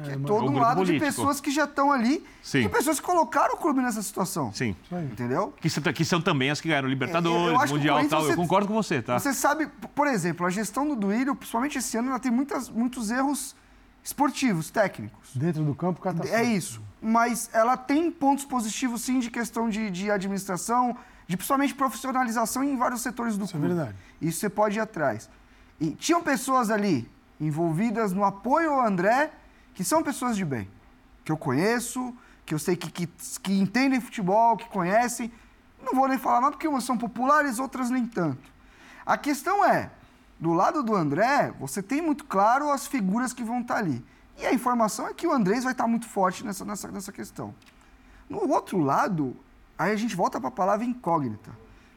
É, que é todo um lado político. de pessoas que já estão ali Sim. e pessoas que colocaram o clube nessa situação.
Sim.
Entendeu?
Que, que são também as que ganharam Libertadores, é, Mundial e tal. Você, eu concordo com você, tá?
Você sabe, por exemplo, a gestão do Duílio, principalmente esse ano, ela tem muitas, muitos erros esportivos, técnicos.
Dentro do campo, catastrófico.
É isso. Mas ela tem pontos positivos, sim, de questão de, de administração, de principalmente profissionalização em vários setores do
isso
clube.
Isso é verdade.
Isso você pode ir atrás. E tinham pessoas ali envolvidas no apoio ao André, que são pessoas de bem, que eu conheço, que eu sei que, que, que entendem futebol, que conhecem. Não vou nem falar nada, porque umas são populares, outras nem tanto. A questão é, do lado do André, você tem muito claro as figuras que vão estar ali. E a informação é que o Andrés vai estar muito forte nessa, nessa, nessa questão. No outro lado, aí a gente volta para a palavra incógnita.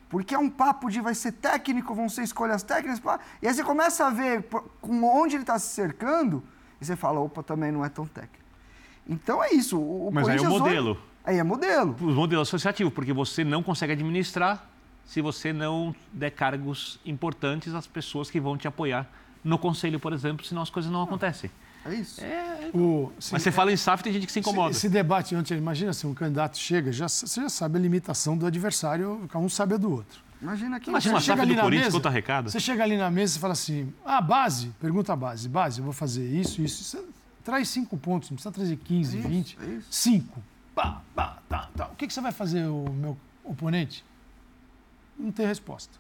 Porque é um papo de vai ser técnico, vão ser escolhas técnicas. E aí você começa a ver com onde ele está se cercando, e você fala, opa, também não é tão técnico. Então é isso. O
Mas aí é o modelo.
Aí é modelo.
O modelo associativo, porque você não consegue administrar se você não der cargos importantes às pessoas que vão te apoiar no conselho, por exemplo, senão as coisas não acontecem.
É isso.
O, sim,
Mas você fala em SAF tem gente que se incomoda.
Esse, esse debate ontem, imagina se um candidato chega, já, você já sabe a limitação do adversário, cada um sabe a do outro.
Imagina que.
Imagina uma
Você chega
SAF
ali
do
na
Corinthians
mesa,
arrecada.
Você chega ali na mesa e fala assim: ah, base, pergunta a base, base, eu vou fazer isso, isso. Você traz cinco pontos, não precisa trazer 15,
isso,
20.
é isso.
Cinco. Pá, pá, tá, tá. O que, que você vai fazer, o meu oponente? Não tem resposta.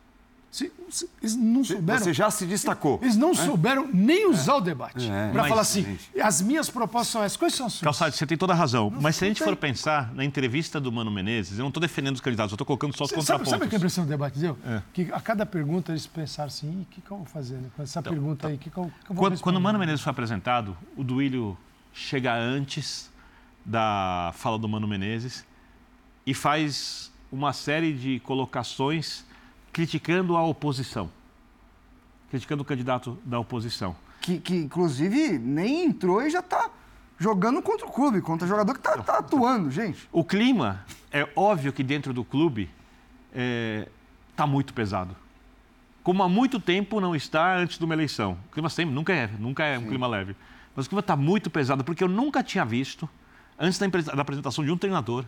Se, se- eles não souberam.
Você já se destacou.
Eles não souberam nem usar o debate.
É.
Para
Mas,
falar assim,
gente.
as minhas propostas são essas. Quais são as suas?
Calçado, você tem toda a razão. Mas se a gente
não
for
tem.
pensar na entrevista do Mano Menezes, eu não estou defendendo os candidatos, eu estou colocando só os
Você sabe,
contrapontos.
sabe o que a impressão do debate deu?
É.
Que a cada pergunta eles pensaram assim, "Ih, o que, que eu vou fazer né? com essa pergunta aí? O que, que eu, que eu vou
Quando,
responder?"
quando o Mano Menezes foi apresentado, o Duílio chega antes da fala do Mano Menezes e faz uma série de colocações criticando a oposição. Criticando o candidato da oposição.
Que, que, inclusive, nem entrou e já tá jogando contra o clube, contra o jogador que tá, tá atuando, gente.
O clima, é óbvio que dentro do clube está muito pesado. Como há muito tempo não está antes de uma eleição. O clima sempre, nunca é, nunca é um clima leve. Mas o clima está muito pesado, porque eu nunca tinha visto, antes da, da apresentação de um treinador,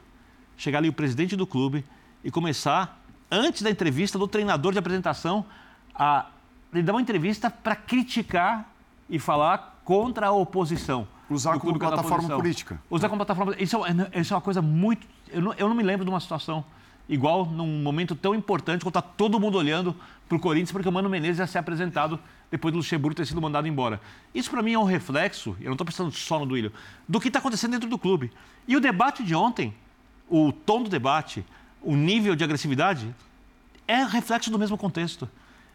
chegar ali o presidente do clube e começar, antes da entrevista do treinador de apresentação, a ele dar uma entrevista para criticar e falar contra a oposição.
Usar como plataforma política.
Usar como plataforma. Isso é, isso é uma coisa muito. Eu não, eu não me lembro de uma situação igual num momento tão importante quando está todo mundo olhando para o Corinthians, porque o Mano Menezes já se é apresentado depois do Luxemburgo ter sido mandado embora. Isso para mim é um reflexo, eu não estou pensando só no Duílio, do que está acontecendo dentro do clube. E o debate de ontem, o tom do debate, o nível de agressividade, é reflexo do mesmo contexto.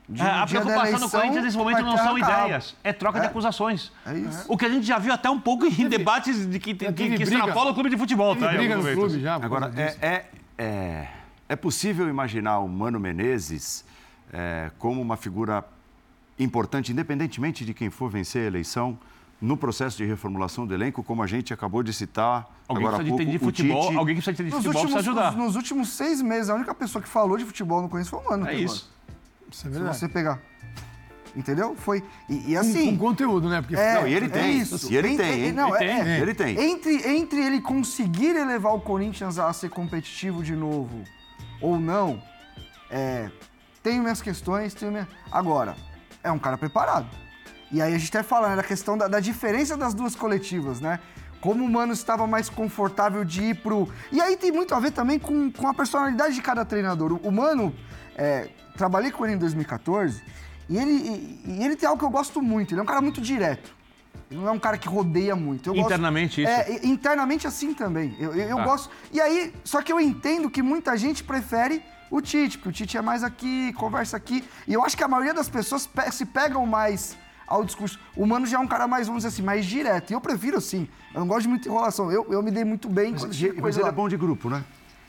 De-
É, a preocupação do
eleição,
Corinthians nesse momento não são ideias, é troca de
É.
acusações.
É isso.
O que a gente já viu até um pouco em debates de que, que, que, extrapolam o clube de futebol. Tá,
briga no clube já.
Agora, é, é, é, é possível imaginar o Mano Menezes é, como uma figura importante, independentemente de quem for vencer a eleição, no processo de reformulação do elenco, como a gente acabou de citar
Alguém
agora há
precisa
pouco,
entender de
o
futebol,
Tite-
alguém que precisa de entender de
Nos
futebol
últimos,
precisa ajudar.
nos últimos seis meses, a única pessoa que falou de futebol no Corinthians foi o Mano.
É isso.
Isso é verdade.
Se você pegar. Entendeu? Foi. E, e
Com-
assim.
com conteúdo, né? Porque
É,
Não, e ele
é
tem.
isso.
E ele
Entre-
tem, hein?
não,
Ele
é-
tem.
é.
Ele tem.
Entre, entre ele conseguir elevar o Corinthians a ser competitivo de novo ou não, é, tenho minhas questões, tenho minha... Agora, é um cara preparado. E aí a gente até fala né, da questão da, da diferença das duas coletivas, né? Como o Mano estava mais confortável de ir pro... E aí tem muito a ver também com, com a personalidade de cada treinador. O, Mano, é, trabalhei com ele em 2014, e ele, e, e ele tem algo que eu gosto muito. Ele é um cara muito direto. Ele não é um cara que rodeia muito. Eu gosto-
Internamente, isso?
É, internamente assim também. Eu, eu, eu
Tá.
gosto. E aí, só que eu entendo que muita gente prefere o Tite, porque o Tite é mais aqui, conversa aqui. E eu acho que a maioria das pessoas pe- se pegam mais ao discurso. O Mano já é um cara mais, vamos dizer assim, mais direto. E eu prefiro assim. Eu não gosto de muita enrolação. Eu, eu me dei muito bem
Mas, mas ele
lá.
é bom de grupo, né?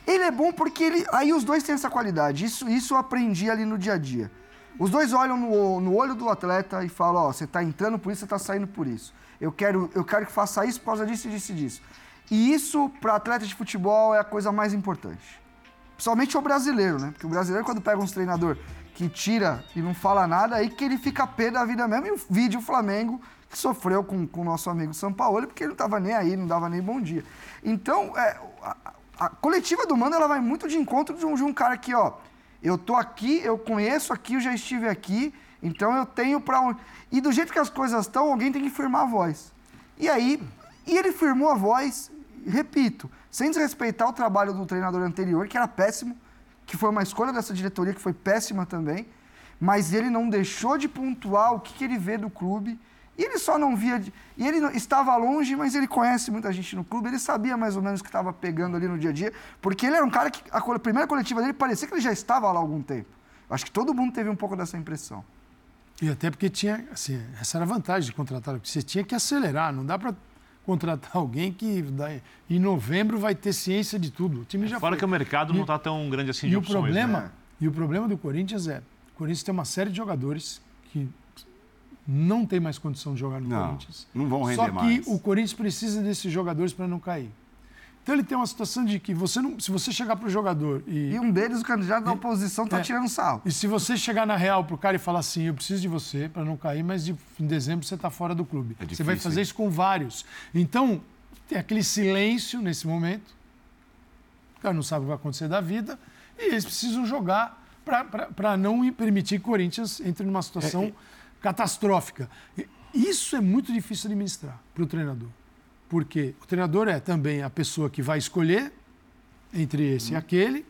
Ele é bom porque ele. Aí os dois têm essa qualidade. Isso, isso eu aprendi ali no dia a dia. Os dois olham no, no olho do atleta e falam: Ó, você tá entrando por isso, você tá saindo por isso. Eu quero, eu quero que faça isso por causa disso, disso e disso. E isso, para atleta de futebol, é a coisa mais importante. Principalmente o brasileiro, né? Porque o brasileiro, quando pega uns treinador que tira e não fala nada, aí que ele fica pé da vida mesmo. E o vídeo o Flamengo, que sofreu com o nosso amigo São Paulo, porque ele não tava nem aí, não dava nem bom dia. Então, é, a, a coletiva do Mano, ela vai muito de encontro de um, de um cara que, ó, eu tô aqui, eu conheço aqui, eu já estive aqui, então eu tenho pra onde... E do jeito que as coisas estão, alguém tem que firmar a voz. E aí, e ele firmou a voz, repito, sem desrespeitar o trabalho do treinador anterior, que era péssimo, que foi uma escolha dessa diretoria que foi péssima também, mas ele não deixou de pontuar o que, que ele vê do clube. E ele só não via. E ele estava longe, mas ele conhece muita gente no clube, ele sabia mais ou menos o que estava pegando ali no dia a dia, porque ele era um cara que a cole- primeira coletiva dele parecia que ele já estava lá há algum tempo. Acho que todo mundo teve um pouco dessa impressão.
E até porque tinha, assim, essa era a vantagem de contratar, porque você tinha que acelerar, não dá para contratar <laughs> alguém que em novembro vai ter ciência de tudo. O time já
Fora
foi.
que o mercado
E-
não está tão grande assim
E
de
o
opções.
problema,
né?
e o problema do Corinthians é, o Corinthians tem uma série de jogadores que não tem mais condição de jogar no
Não,
Corinthians.
não vão
Só
render
que
mais.
o Corinthians precisa desses jogadores para não cair. Então ele tem uma situação de que você não, se você chegar para o jogador e,
E um deles, o candidato da oposição, tá
É.
tirando sarro.
e se você chegar na real pro cara e falar assim, eu preciso de você para não cair, mas de, em dezembro você está fora do clube.
É
você vai
difícil,
fazer
hein?
isso com vários. Então tem aquele silêncio nesse momento. O cara não sabe o que vai acontecer da vida e eles precisam jogar para não permitir que o Corinthians entre numa situação catastrófica. E Isso é muito difícil de administrar para o treinador. Porque o treinador é também a pessoa que vai escolher entre esse e aquele,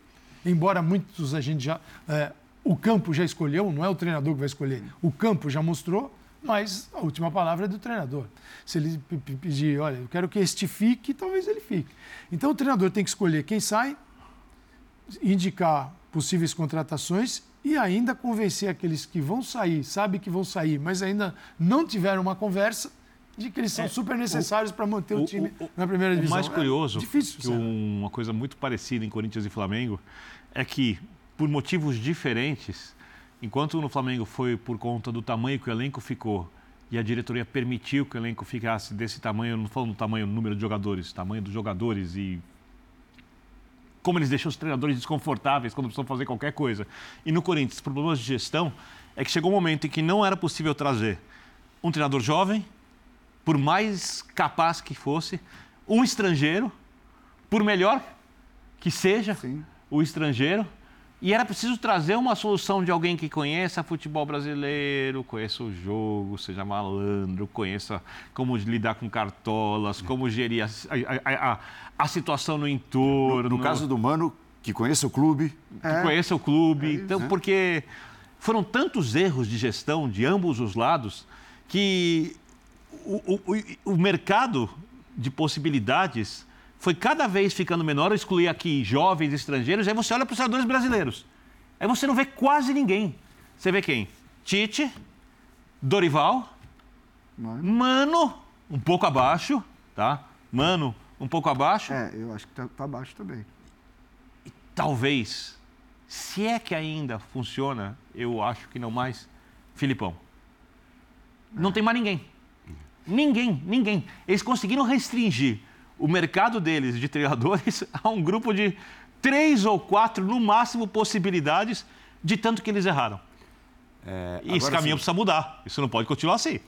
embora muitos a gente já. é, o campo já escolheu, não é o treinador que vai escolher, o campo já mostrou, mas a última palavra é do treinador. Se ele pe- pe- pedir, olha, eu quero que este fique, talvez ele fique. Então o treinador tem que escolher quem sai, indicar possíveis contratações e ainda convencer aqueles que vão sair, sabe que vão sair, mas ainda não tiveram uma conversa de que eles são super necessários para manter o, time na primeira
É, o
divisão.
mais
É
curioso,
difícil,
que uma coisa muito parecida em Corinthians e Flamengo, é que, por motivos diferentes, enquanto no Flamengo foi por conta do tamanho que o elenco ficou e a diretoria permitiu que o elenco ficasse desse tamanho, não falo do tamanho, número de jogadores, tamanho dos jogadores e como eles deixam os treinadores desconfortáveis quando precisam fazer qualquer coisa. E no Corinthians, problemas de gestão, é que chegou um momento em que não era possível trazer um treinador jovem, por mais capaz que fosse, um estrangeiro, por melhor que seja
Sim.
o estrangeiro, e era preciso trazer uma solução de alguém que conheça futebol brasileiro, conheça o jogo, seja malandro, conheça como lidar com cartolas, como gerir a, a- a- a situação no entorno.
No caso do Mano, que conheça o clube,
que conheça o clube. então, porque foram tantos erros de gestão de ambos os lados que o, o- o- mercado de possibilidades foi cada vez ficando menor. Eu excluí aqui jovens estrangeiros, aí você olha para os jogadores brasileiros. Aí você não vê quase ninguém. Você vê quem? Tite, Dorival,
Mano.
Mano, um pouco abaixo, tá? Mano, um pouco abaixo.
É, eu acho que tá, tá baixo também.
talvez, se é que ainda funciona, eu acho que não mais, Filipão. Não tem mais ninguém. Ninguém, ninguém. Eles conseguiram restringir o mercado deles de treinadores <laughs> a um grupo de três ou quatro, no máximo, possibilidades de tanto que eles erraram.
É,
E esse caminho
sim,
precisa mudar. Isso não pode continuar assim.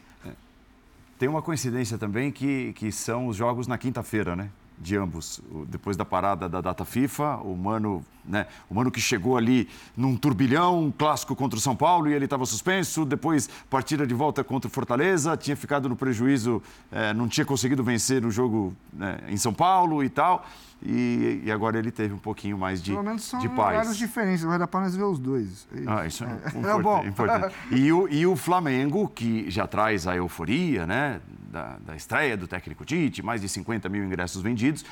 tem uma coincidência também que, que são os jogos na quinta-feira, né? De ambos. Depois da parada da data FIFA, o Mano, né? O Mano que chegou ali num turbilhão, um clássico contra o São Paulo e ele estava suspenso. Depois, partida de volta contra o Fortaleza, tinha ficado no prejuízo, eh, não tinha conseguido vencer no jogo né, em São Paulo e tal. E, e agora ele teve um pouquinho mais de,
Pelo menos são
de paz.
diferentes, vai dar pra nós ver os dois.
Ah, isso é,
É
importante.
bom.
importante. E, o, e o Flamengo, que já traz a euforia né, da, da estreia do técnico Tite, mais de 50 mil ingressos vendidos.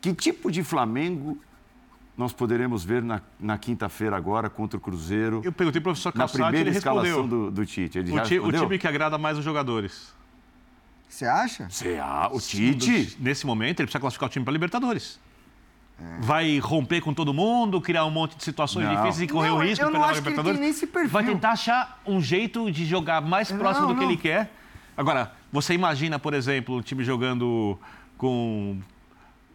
Que tipo de Flamengo nós poderemos ver na, na quinta-feira agora contra o Cruzeiro?
Eu perguntei para o professor
na
Calçati,
primeira
ele
escalação
respondeu.
do, do Tite. Ele
O,
já
ti- o time que agrada mais os jogadores.
Você acha?
CA, o Tite.
Nesse momento, ele precisa classificar o time para Libertadores. Vai romper com todo mundo, criar um monte de situações
Não.
difíceis e correr
Não,
o risco
eu
de
não
pegar a
acho que ele
Libertadores.
tem nem esse perfil.
Vai tentar achar um jeito de jogar mais próximo
Não,
do que
não.
ele quer. Agora, você imagina, por exemplo, um time jogando com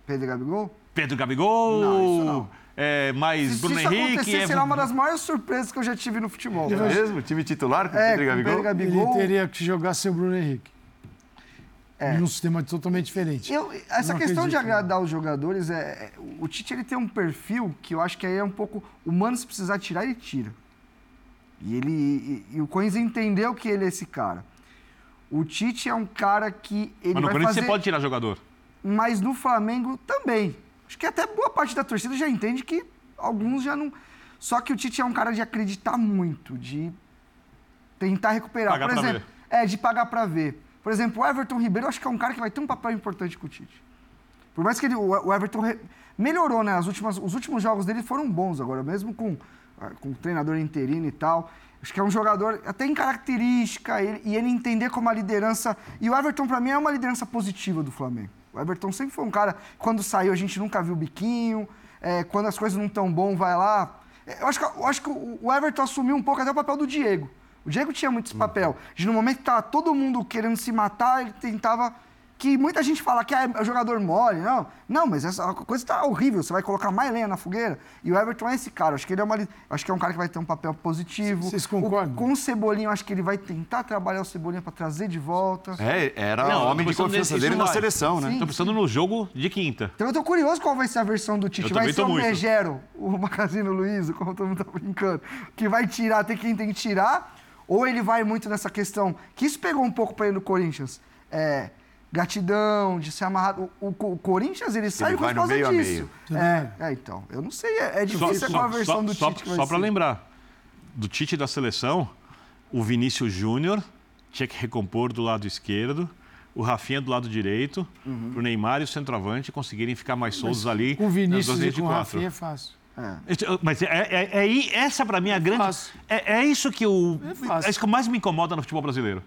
Pedro e Gabigol?
Pedro Gabigol,
Não, isso não.
é, mais
Se,
Bruno
se isso
Henrique.
acontecer,
é-
será uma das maiores surpresas que eu já tive no futebol.
É mesmo? Time titular com
É,
Pedro e Gabigol?
Pedro e Gabigol.
Ele teria que jogar sem o Bruno Henrique.
É.
Num sistema totalmente diferente.
Eu- essa
Não
questão de
acredito,
agradar os jogadores, é, é- o Tite ele tem um perfil que eu acho que aí é um pouco humano, se precisar tirar, ele tira. E, ele, e, e o Corinthians entendeu que ele é esse cara. O Tite é um cara que ele
Mas no
vai
Corinthians
fazer...
você pode tirar jogador.
Mas no Flamengo também. Acho que até boa parte da torcida já entende que alguns já não... Só que o Tite é um cara de acreditar muito, de tentar recuperar.
Pagar
Por
pra
exemplo, é, de pagar pra ver. Por exemplo, o Everton Ribeiro, eu acho que é um cara que vai ter um papel importante com o Tite. Por mais que ele, o o Everton re- melhorou, né? As últimas, os últimos jogos dele foram bons agora, mesmo com, ah, com o treinador interino e tal. Acho que é um jogador até em característica ele- e ele entender como a liderança. E o Everton, pra mim, é uma liderança positiva do Flamengo. O Everton sempre foi um cara, quando saiu, a gente nunca viu o biquinho. é, quando as coisas não estão bom, vai lá. É, Eu acho, que, eu acho que o Everton assumiu um pouco até o papel do Diego. O Diego tinha muito esse papel. De no momento que tava todo mundo querendo se matar, ele tentava que muita gente fala que ah, é jogador mole, não. Não, mas essa coisa está horrível. Você vai colocar mais lenha na fogueira. E o Everton é esse cara. Acho que ele é uma, acho que é um cara que vai ter um papel positivo.
Vocês concordam?
O, com o Cebolinha, acho que ele vai tentar trabalhar o Cebolinha para trazer de volta.
É, era
Não,
homem de confiança dele na seleção, né?
Sim.
Tô pensando no jogo de quinta.
Então eu tô curioso qual vai ser a versão do Tite.
Eu
Vai ser o
muito.
Megero, o Macazino Luiz, como todo mundo tá brincando, que vai tirar, tem quem tem que tirar, ou ele vai muito nessa questão, que isso pegou um pouco pra ele no Corinthians. É, gratidão, de ser amarrado. O, o- o Corinthians, ele saiu com
vai no
causa
meio a
disso. É, é, então, eu não sei, é, é difícil com a versão do
só,
Tite que vai
só para lembrar, do Tite da seleção, o Vinícius Júnior tinha que recompor do lado esquerdo, o Rafinha do lado direito,
Uhum.
o Neymar e o centroavante conseguirem ficar mais soltos ali
Com o Vinícius e com o. Rafinha é fácil.
Esse- Mas é, é- é aí- essa para mim é a grande.
fácil.
É, é isso que eu.
É fácil.
É isso que mais me incomoda no futebol brasileiro.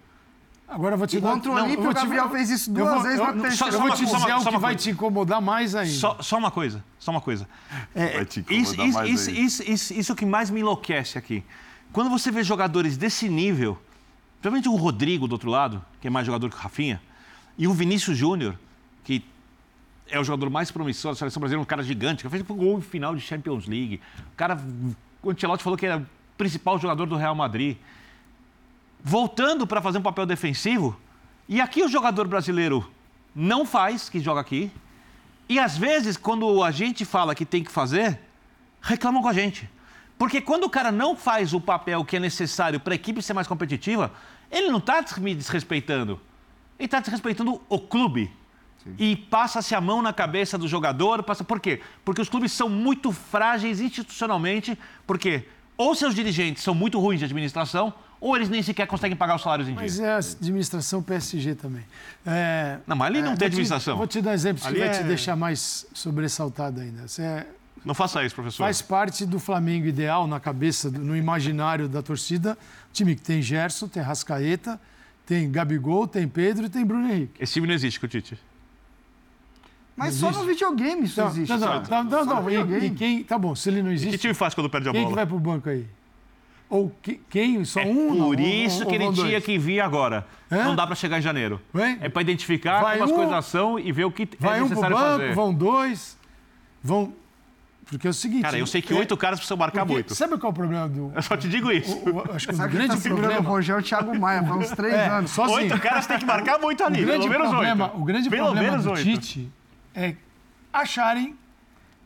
Agora eu vou te
E
dar...
contra o
Não,
Olímpio, o
te-
Gabriel fez isso duas
vou-
vezes
eu-
na
só-. Eu vou te dizer o que vai te incomodar mais ainda.
Só, só uma coisa, só uma coisa. É,
Vai te incomodar
isso,
mais
isso,
ainda.
isso, isso, isso que mais me enlouquece aqui. Quando você vê jogadores desse nível, principalmente o Rodrigo do outro lado, que é mais jogador que o Rafinha, e o Vinícius Júnior, que é o jogador mais promissor da seleção brasileira, um cara gigante, que fez um gol final de Champions League. O cara, o Ancelotti falou que era o principal jogador do Real Madrid. Voltando para fazer um papel defensivo, e aqui o jogador brasileiro não faz, que joga aqui, e às vezes, quando a gente fala que tem que fazer, reclamam com a gente. Porque quando o cara não faz o papel que é necessário para a equipe ser mais competitiva, ele não está me desrespeitando. Ele está desrespeitando o clube. E passa-se a mão na cabeça do jogador. Passa... Por quê? Porque os clubes são muito frágeis institucionalmente, porque ou seus dirigentes são muito ruins de administração, ou eles nem sequer conseguem pagar os salários em dia.
Mas é a administração PSG também. É,
Não, mas ali não
vou
tem
te-
administração.
Vou te dar um exemplo que vai
é-
te deixar mais sobressaltado ainda. Você é-
Não faça isso, professor.
faz parte do Flamengo ideal na cabeça, no imaginário da torcida. Time que tem Gerson, tem Rascaeta, tem Gabigol, tem Pedro e tem Bruno Henrique.
Esse time não existe, com o Tite.
Mas
Não
só
existe.
no videogame isso
Não,
existe.
não, não, E, e quem. Tá bom, se ele não
Que
existe.
time faz quando perde a
Quem
bola?
que vai pro banco aí? Ou que- quem? Só
É
um?
por isso
ou
que ele tinha
dois?
que vir agora.
Hã?
Não dá para chegar em janeiro.
Hein?
É para identificar
Vai
como as
um-
coisas são e ver o que
Vai
é
um pro
necessário
banco,
fazer.
vão dois, vão. Porque é o seguinte.
Cara, eu sei que
é-
oito caras precisam marcar
porque-
muito.
Sabe qual é o problema do.
Eu só te digo isso.
o- o- acho que o
Sabe quem
grande
tá
problema.
o Rogério é o Thiago Maia, faz uns três
É,
anos.
sozinho.
Oito caras têm que marcar muito
O
ali,
grande
pelo menos
problema,
oito.
o grande
pelo
problema
menos
do
oito.
Tite é acharem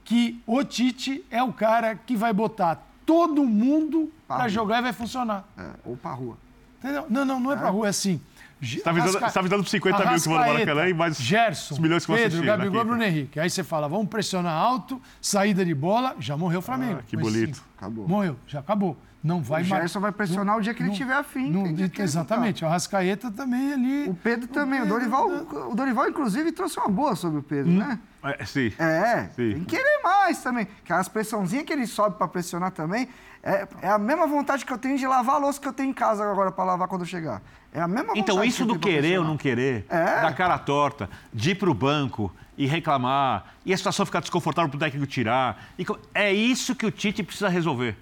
que o Tite é o cara que vai botar todo mundo para jogar e vai funcionar.
É, ou pra rua.
Entendeu? Não, não, não é pra rua, é assim. Ge-
Tá avisando- tá avisando pros 50 mil que vão no Maracanã e mais
Gerson,
os milhões que vão
Pedro, Gabigol,
daqui.
Bruno Henrique. Aí você fala, vamos pressionar alto, saída de bola, já morreu o Flamengo.
Ah, que bonito.
cinco.
Acabou.
Morreu, já acabou. Não vai
O
mar-
Gerson vai pressionar o dia que ele
não-
tiver afim.
não-
tem dia que ele
exatamente. O Arrascaeta também ali.
O Pedro também. O
Pedro,
Dorival,
né?
o Dorival, inclusive, trouxe uma boa sobre o Pedro, né?
É, sim.
É,
Sim.
tem que querer mais também. Aquelas pressãozinhas que ele sobe pra pressionar também, é, é a mesma vontade que eu tenho de lavar a louça que eu tenho em casa agora pra lavar quando eu chegar. É a mesma
Então,
vontade
isso
que eu
do querer ou não querer,
É.
da cara torta, de ir pro banco e reclamar, e a situação ficar desconfortável pro técnico tirar. e é isso que o Tite precisa resolver.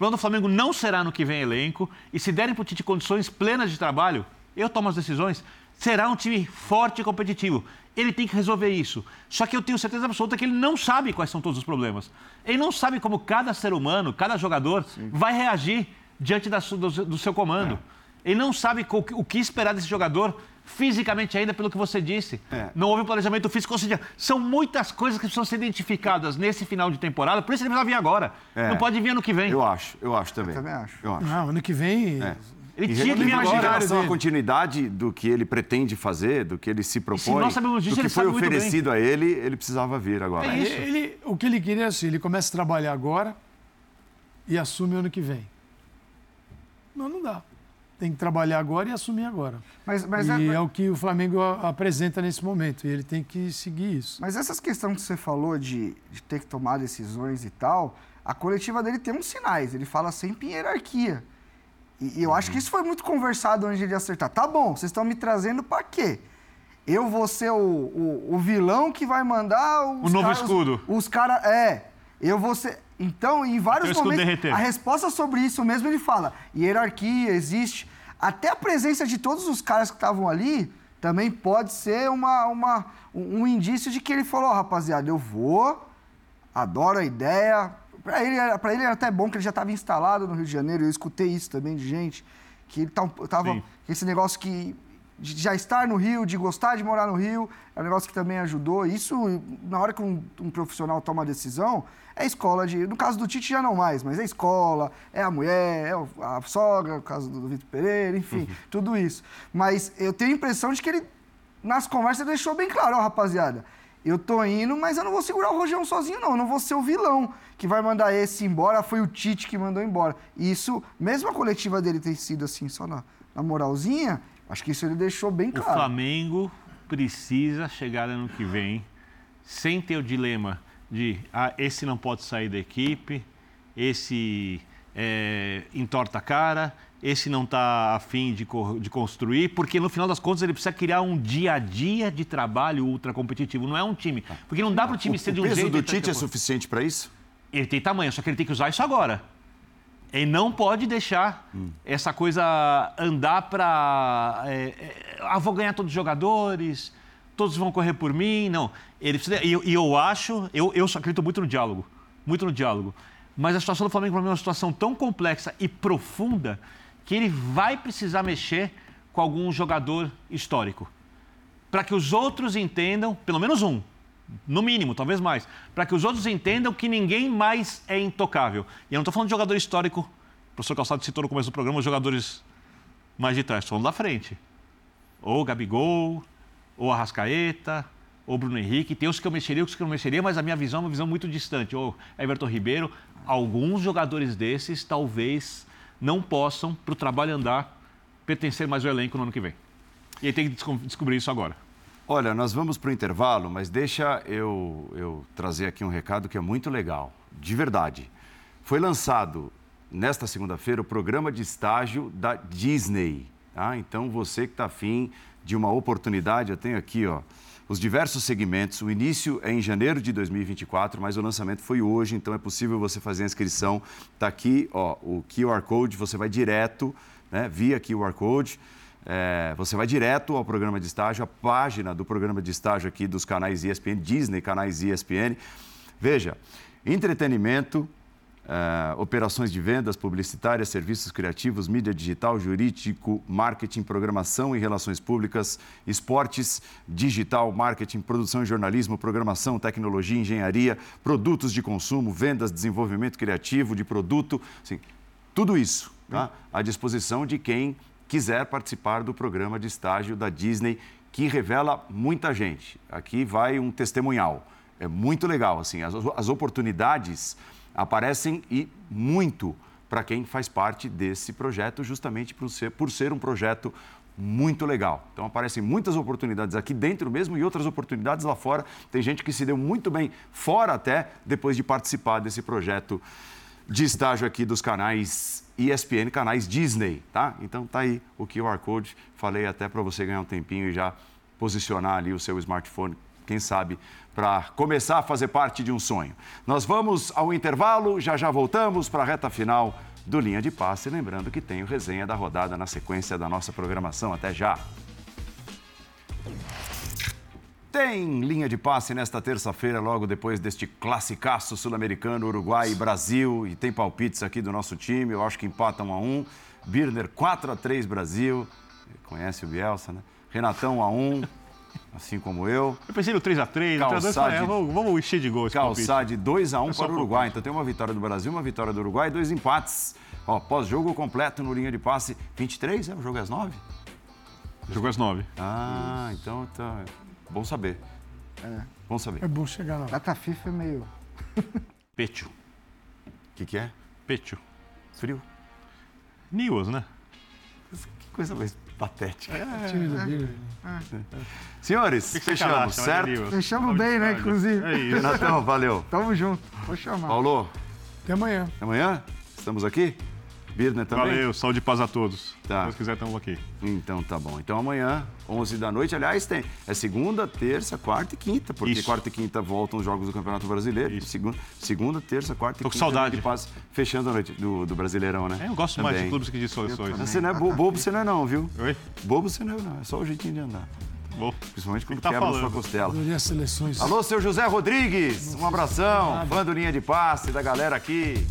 O plano do Flamengo não será no que vem elenco, e se derem pro Tite condições plenas de trabalho, eu tomo as decisões, será um time forte e competitivo. Ele tem que resolver isso. Só que eu tenho certeza absoluta que ele não sabe quais são todos os problemas. Ele não sabe como cada ser humano, cada jogador, vai reagir diante da do, do seu comando. Ele não sabe o que esperar desse jogador fisicamente ainda, pelo que você disse.
É.
Não houve um planejamento físico. Ou seja, são muitas coisas que precisam ser identificadas nesse final de temporada. Por isso ele precisa vir agora.
É.
Não pode vir ano que vem.
Eu acho, eu acho também.
também acho.
Eu acho.
Não, ano que vem.
É.
Ele
E
tinha que
em
vir agora.
relação à continuidade do que ele pretende fazer, do que ele se propõe,
nós sabemos disso,
do que
ele
foi oferecido a ele, ele precisava vir agora.
É isso.
ele- o que ele queria é assim, ele começa a trabalhar agora e assume ano que vem. Não, não dá. Tem que trabalhar agora e assumir agora.
Mas, mas,
e
é-
é, o que o Flamengo apresenta nesse momento. E ele tem que seguir isso.
mas essas questões que você falou de, de ter que tomar decisões e tal, a coletiva dele tem uns sinais. Ele fala sempre em hierarquia. E, e eu acho que isso foi muito conversado antes de ele acertar. Tá bom, vocês estão me trazendo pra quê? Eu vou ser o, o, o vilão que vai mandar os
O novo
caras-
escudo.
Os caras. É. Eu vou ser. Então, em vários momentos. A resposta sobre isso mesmo ele fala: hierarquia existe. Até a presença de todos os caras que estavam ali também pode ser uma, uma, um indício de que ele falou, oh, rapaziada, eu vou, adoro a ideia. Para ele, pra ele era até bom que ele já estava instalado no Rio de Janeiro, eu escutei isso também de gente, que ele estava... Esse negócio que de já estar no Rio, de gostar de morar no Rio, é um negócio que também ajudou. Isso, na hora que um, um, profissional toma a decisão, é escola de. No caso do Tite já não mais, mas é escola, é a mulher, é a sogra, no caso do Vitor Pereira, enfim, uhum. tudo isso. Mas eu tenho a impressão de que ele, nas conversas, deixou bem claro, ó, oh, rapaziada. Eu tô indo, mas eu não vou segurar o Rojão sozinho, não. Eu não vou ser o vilão que vai mandar esse embora. Foi o Tite que mandou embora. E isso, mesmo a coletiva dele ter sido assim, só na, na moralzinha, Acho que isso ele deixou bem claro.
O Flamengo precisa chegar ano que vem sem ter o dilema de ah, esse não pode sair da equipe, esse é, entorta a cara, esse não está afim de, de construir, porque no final das contas ele precisa criar um dia a dia de trabalho ultra competitivo, não é um time. Porque não dá para o time ser de um jeito...
O peso do Tite é suficiente para isso?
Ele tem tamanho, só que ele tem que usar isso agora. E não pode deixar hum. essa coisa andar para. É, é, ah, vou ganhar todos os jogadores, todos vão correr por mim. Não. Ele precisa, e, e eu acho, eu, eu acredito muito no diálogo. Muito no diálogo. Mas a situação do Flamengo é uma situação tão complexa e profunda que ele vai precisar mexer com algum jogador histórico. Para que os outros entendam, pelo menos um, no mínimo, talvez mais, para que os outros entendam que ninguém mais é intocável. E eu não estou falando de jogador histórico, o professor Calçado citou no começo do programa os jogadores mais de trás, estou falando da frente. Ou Gabigol, ou Arrascaeta, ou Bruno Henrique. Tem os que eu mexeria, os que eu não mexeria, mas a minha visão é uma visão muito distante. Ou Everton Ribeiro. Alguns jogadores desses talvez não possam, para o trabalho andar, pertencer mais ao elenco no ano que vem. E aí tem que descobrir isso agora.
Olha, nós vamos para o intervalo, mas deixa eu, eu trazer aqui um recado que é muito legal, de verdade. Foi lançado nesta segunda-feira o programa de estágio da Disney. Tá? Então, você que está afim de uma oportunidade, eu tenho aqui ó, os diversos segmentos. O início é em janeiro de 2024, mas o lançamento foi hoje, então é possível você fazer a inscrição. Está aqui ó, o QR Code, você vai direto né, via QR Code é, você vai direto ao programa de estágio, a página do programa de estágio aqui dos canais ESPN, Disney, canais ESPN. Veja, entretenimento, é, operações de vendas publicitárias, serviços criativos, mídia digital, jurídico, marketing, programação e relações públicas, esportes, digital, marketing, produção e jornalismo, programação, tecnologia, engenharia, produtos de consumo, vendas, desenvolvimento criativo de produto, assim, tudo isso tá? à disposição de quem quiser participar do programa de estágio da Disney, que revela muita gente. Aqui vai um testemunhal. É muito legal, assim, as, as oportunidades aparecem e muito para quem faz parte desse projeto, justamente por ser, por ser um projeto muito legal. Então aparecem muitas oportunidades aqui dentro mesmo e outras oportunidades lá fora. Tem gente que se deu muito bem fora até depois de participar desse projeto de estágio aqui dos canais ESPN, canais Disney, tá? Então tá aí o QR Code. Falei até para você ganhar um tempinho e já posicionar ali o seu smartphone, quem sabe, para começar a fazer parte de um sonho. Nós vamos ao intervalo, já já voltamos para a reta final do Linha de Passe. Lembrando que tem o resenha da rodada na sequência da nossa programação. Até já! Tem linha de passe nesta terça-feira, logo depois deste classicaço sul-americano, Uruguai e Brasil. E tem palpites aqui do nosso time, eu acho que empata 1 a 1 Birner 4 a 3 Brasil. Conhece o Bielsa, né? Renatão 1 a 1 <laughs> assim como eu.
Eu pensei no 3x3, Calçade, é, vamos, vamos encher de gols.
Calçade 2x1 para o Uruguai. Então tem uma vitória do Brasil, uma vitória do Uruguai e dois empates. Ó, pós-jogo completo no linha de passe 23, é? O jogo é às 9?
O jogo é às 9.
Ah, então tá. Bom saber. É. Bom saber.
É bom chegar lá.
Data FIFA é meio. <laughs>
Pecho.
O que, que é?
Pecho.
Frio.
News, né?
Que coisa mais patética. É,
é,
é. Senhores, que que fechamos, certo?
Fechamos bem, né, inclusive.
É isso. Renatão, valeu.
Tamo junto. Vou chamar.
Paulo.
Até amanhã.
Até amanhã? Estamos aqui? Birner também?
Valeu, saúde e paz a todos.
Tá.
Se Deus quiser, estamos aqui.
Então tá bom. Então amanhã, 11 da noite, aliás, tem. É segunda, terça, quarta e quinta, porque Isso. quarta e quinta voltam os jogos do Campeonato Brasileiro. Isso. Segunda, segunda terça, quarta e
Tô
quinta.
com saudade.
De paz, fechando a noite do, do Brasileirão, né?
É, eu gosto também. mais de clubes que de soluções.
Você não é bo bobo, você não é não, viu?
Oi?
Bobo você não é não, é só o jeitinho de andar.
Bom,
Principalmente quando
que tá
quebra a
falando?
sua costela.
Adorei as seleções.
Alô, seu José Rodrigues, um abração, fã do Linha de Passe, da galera aqui.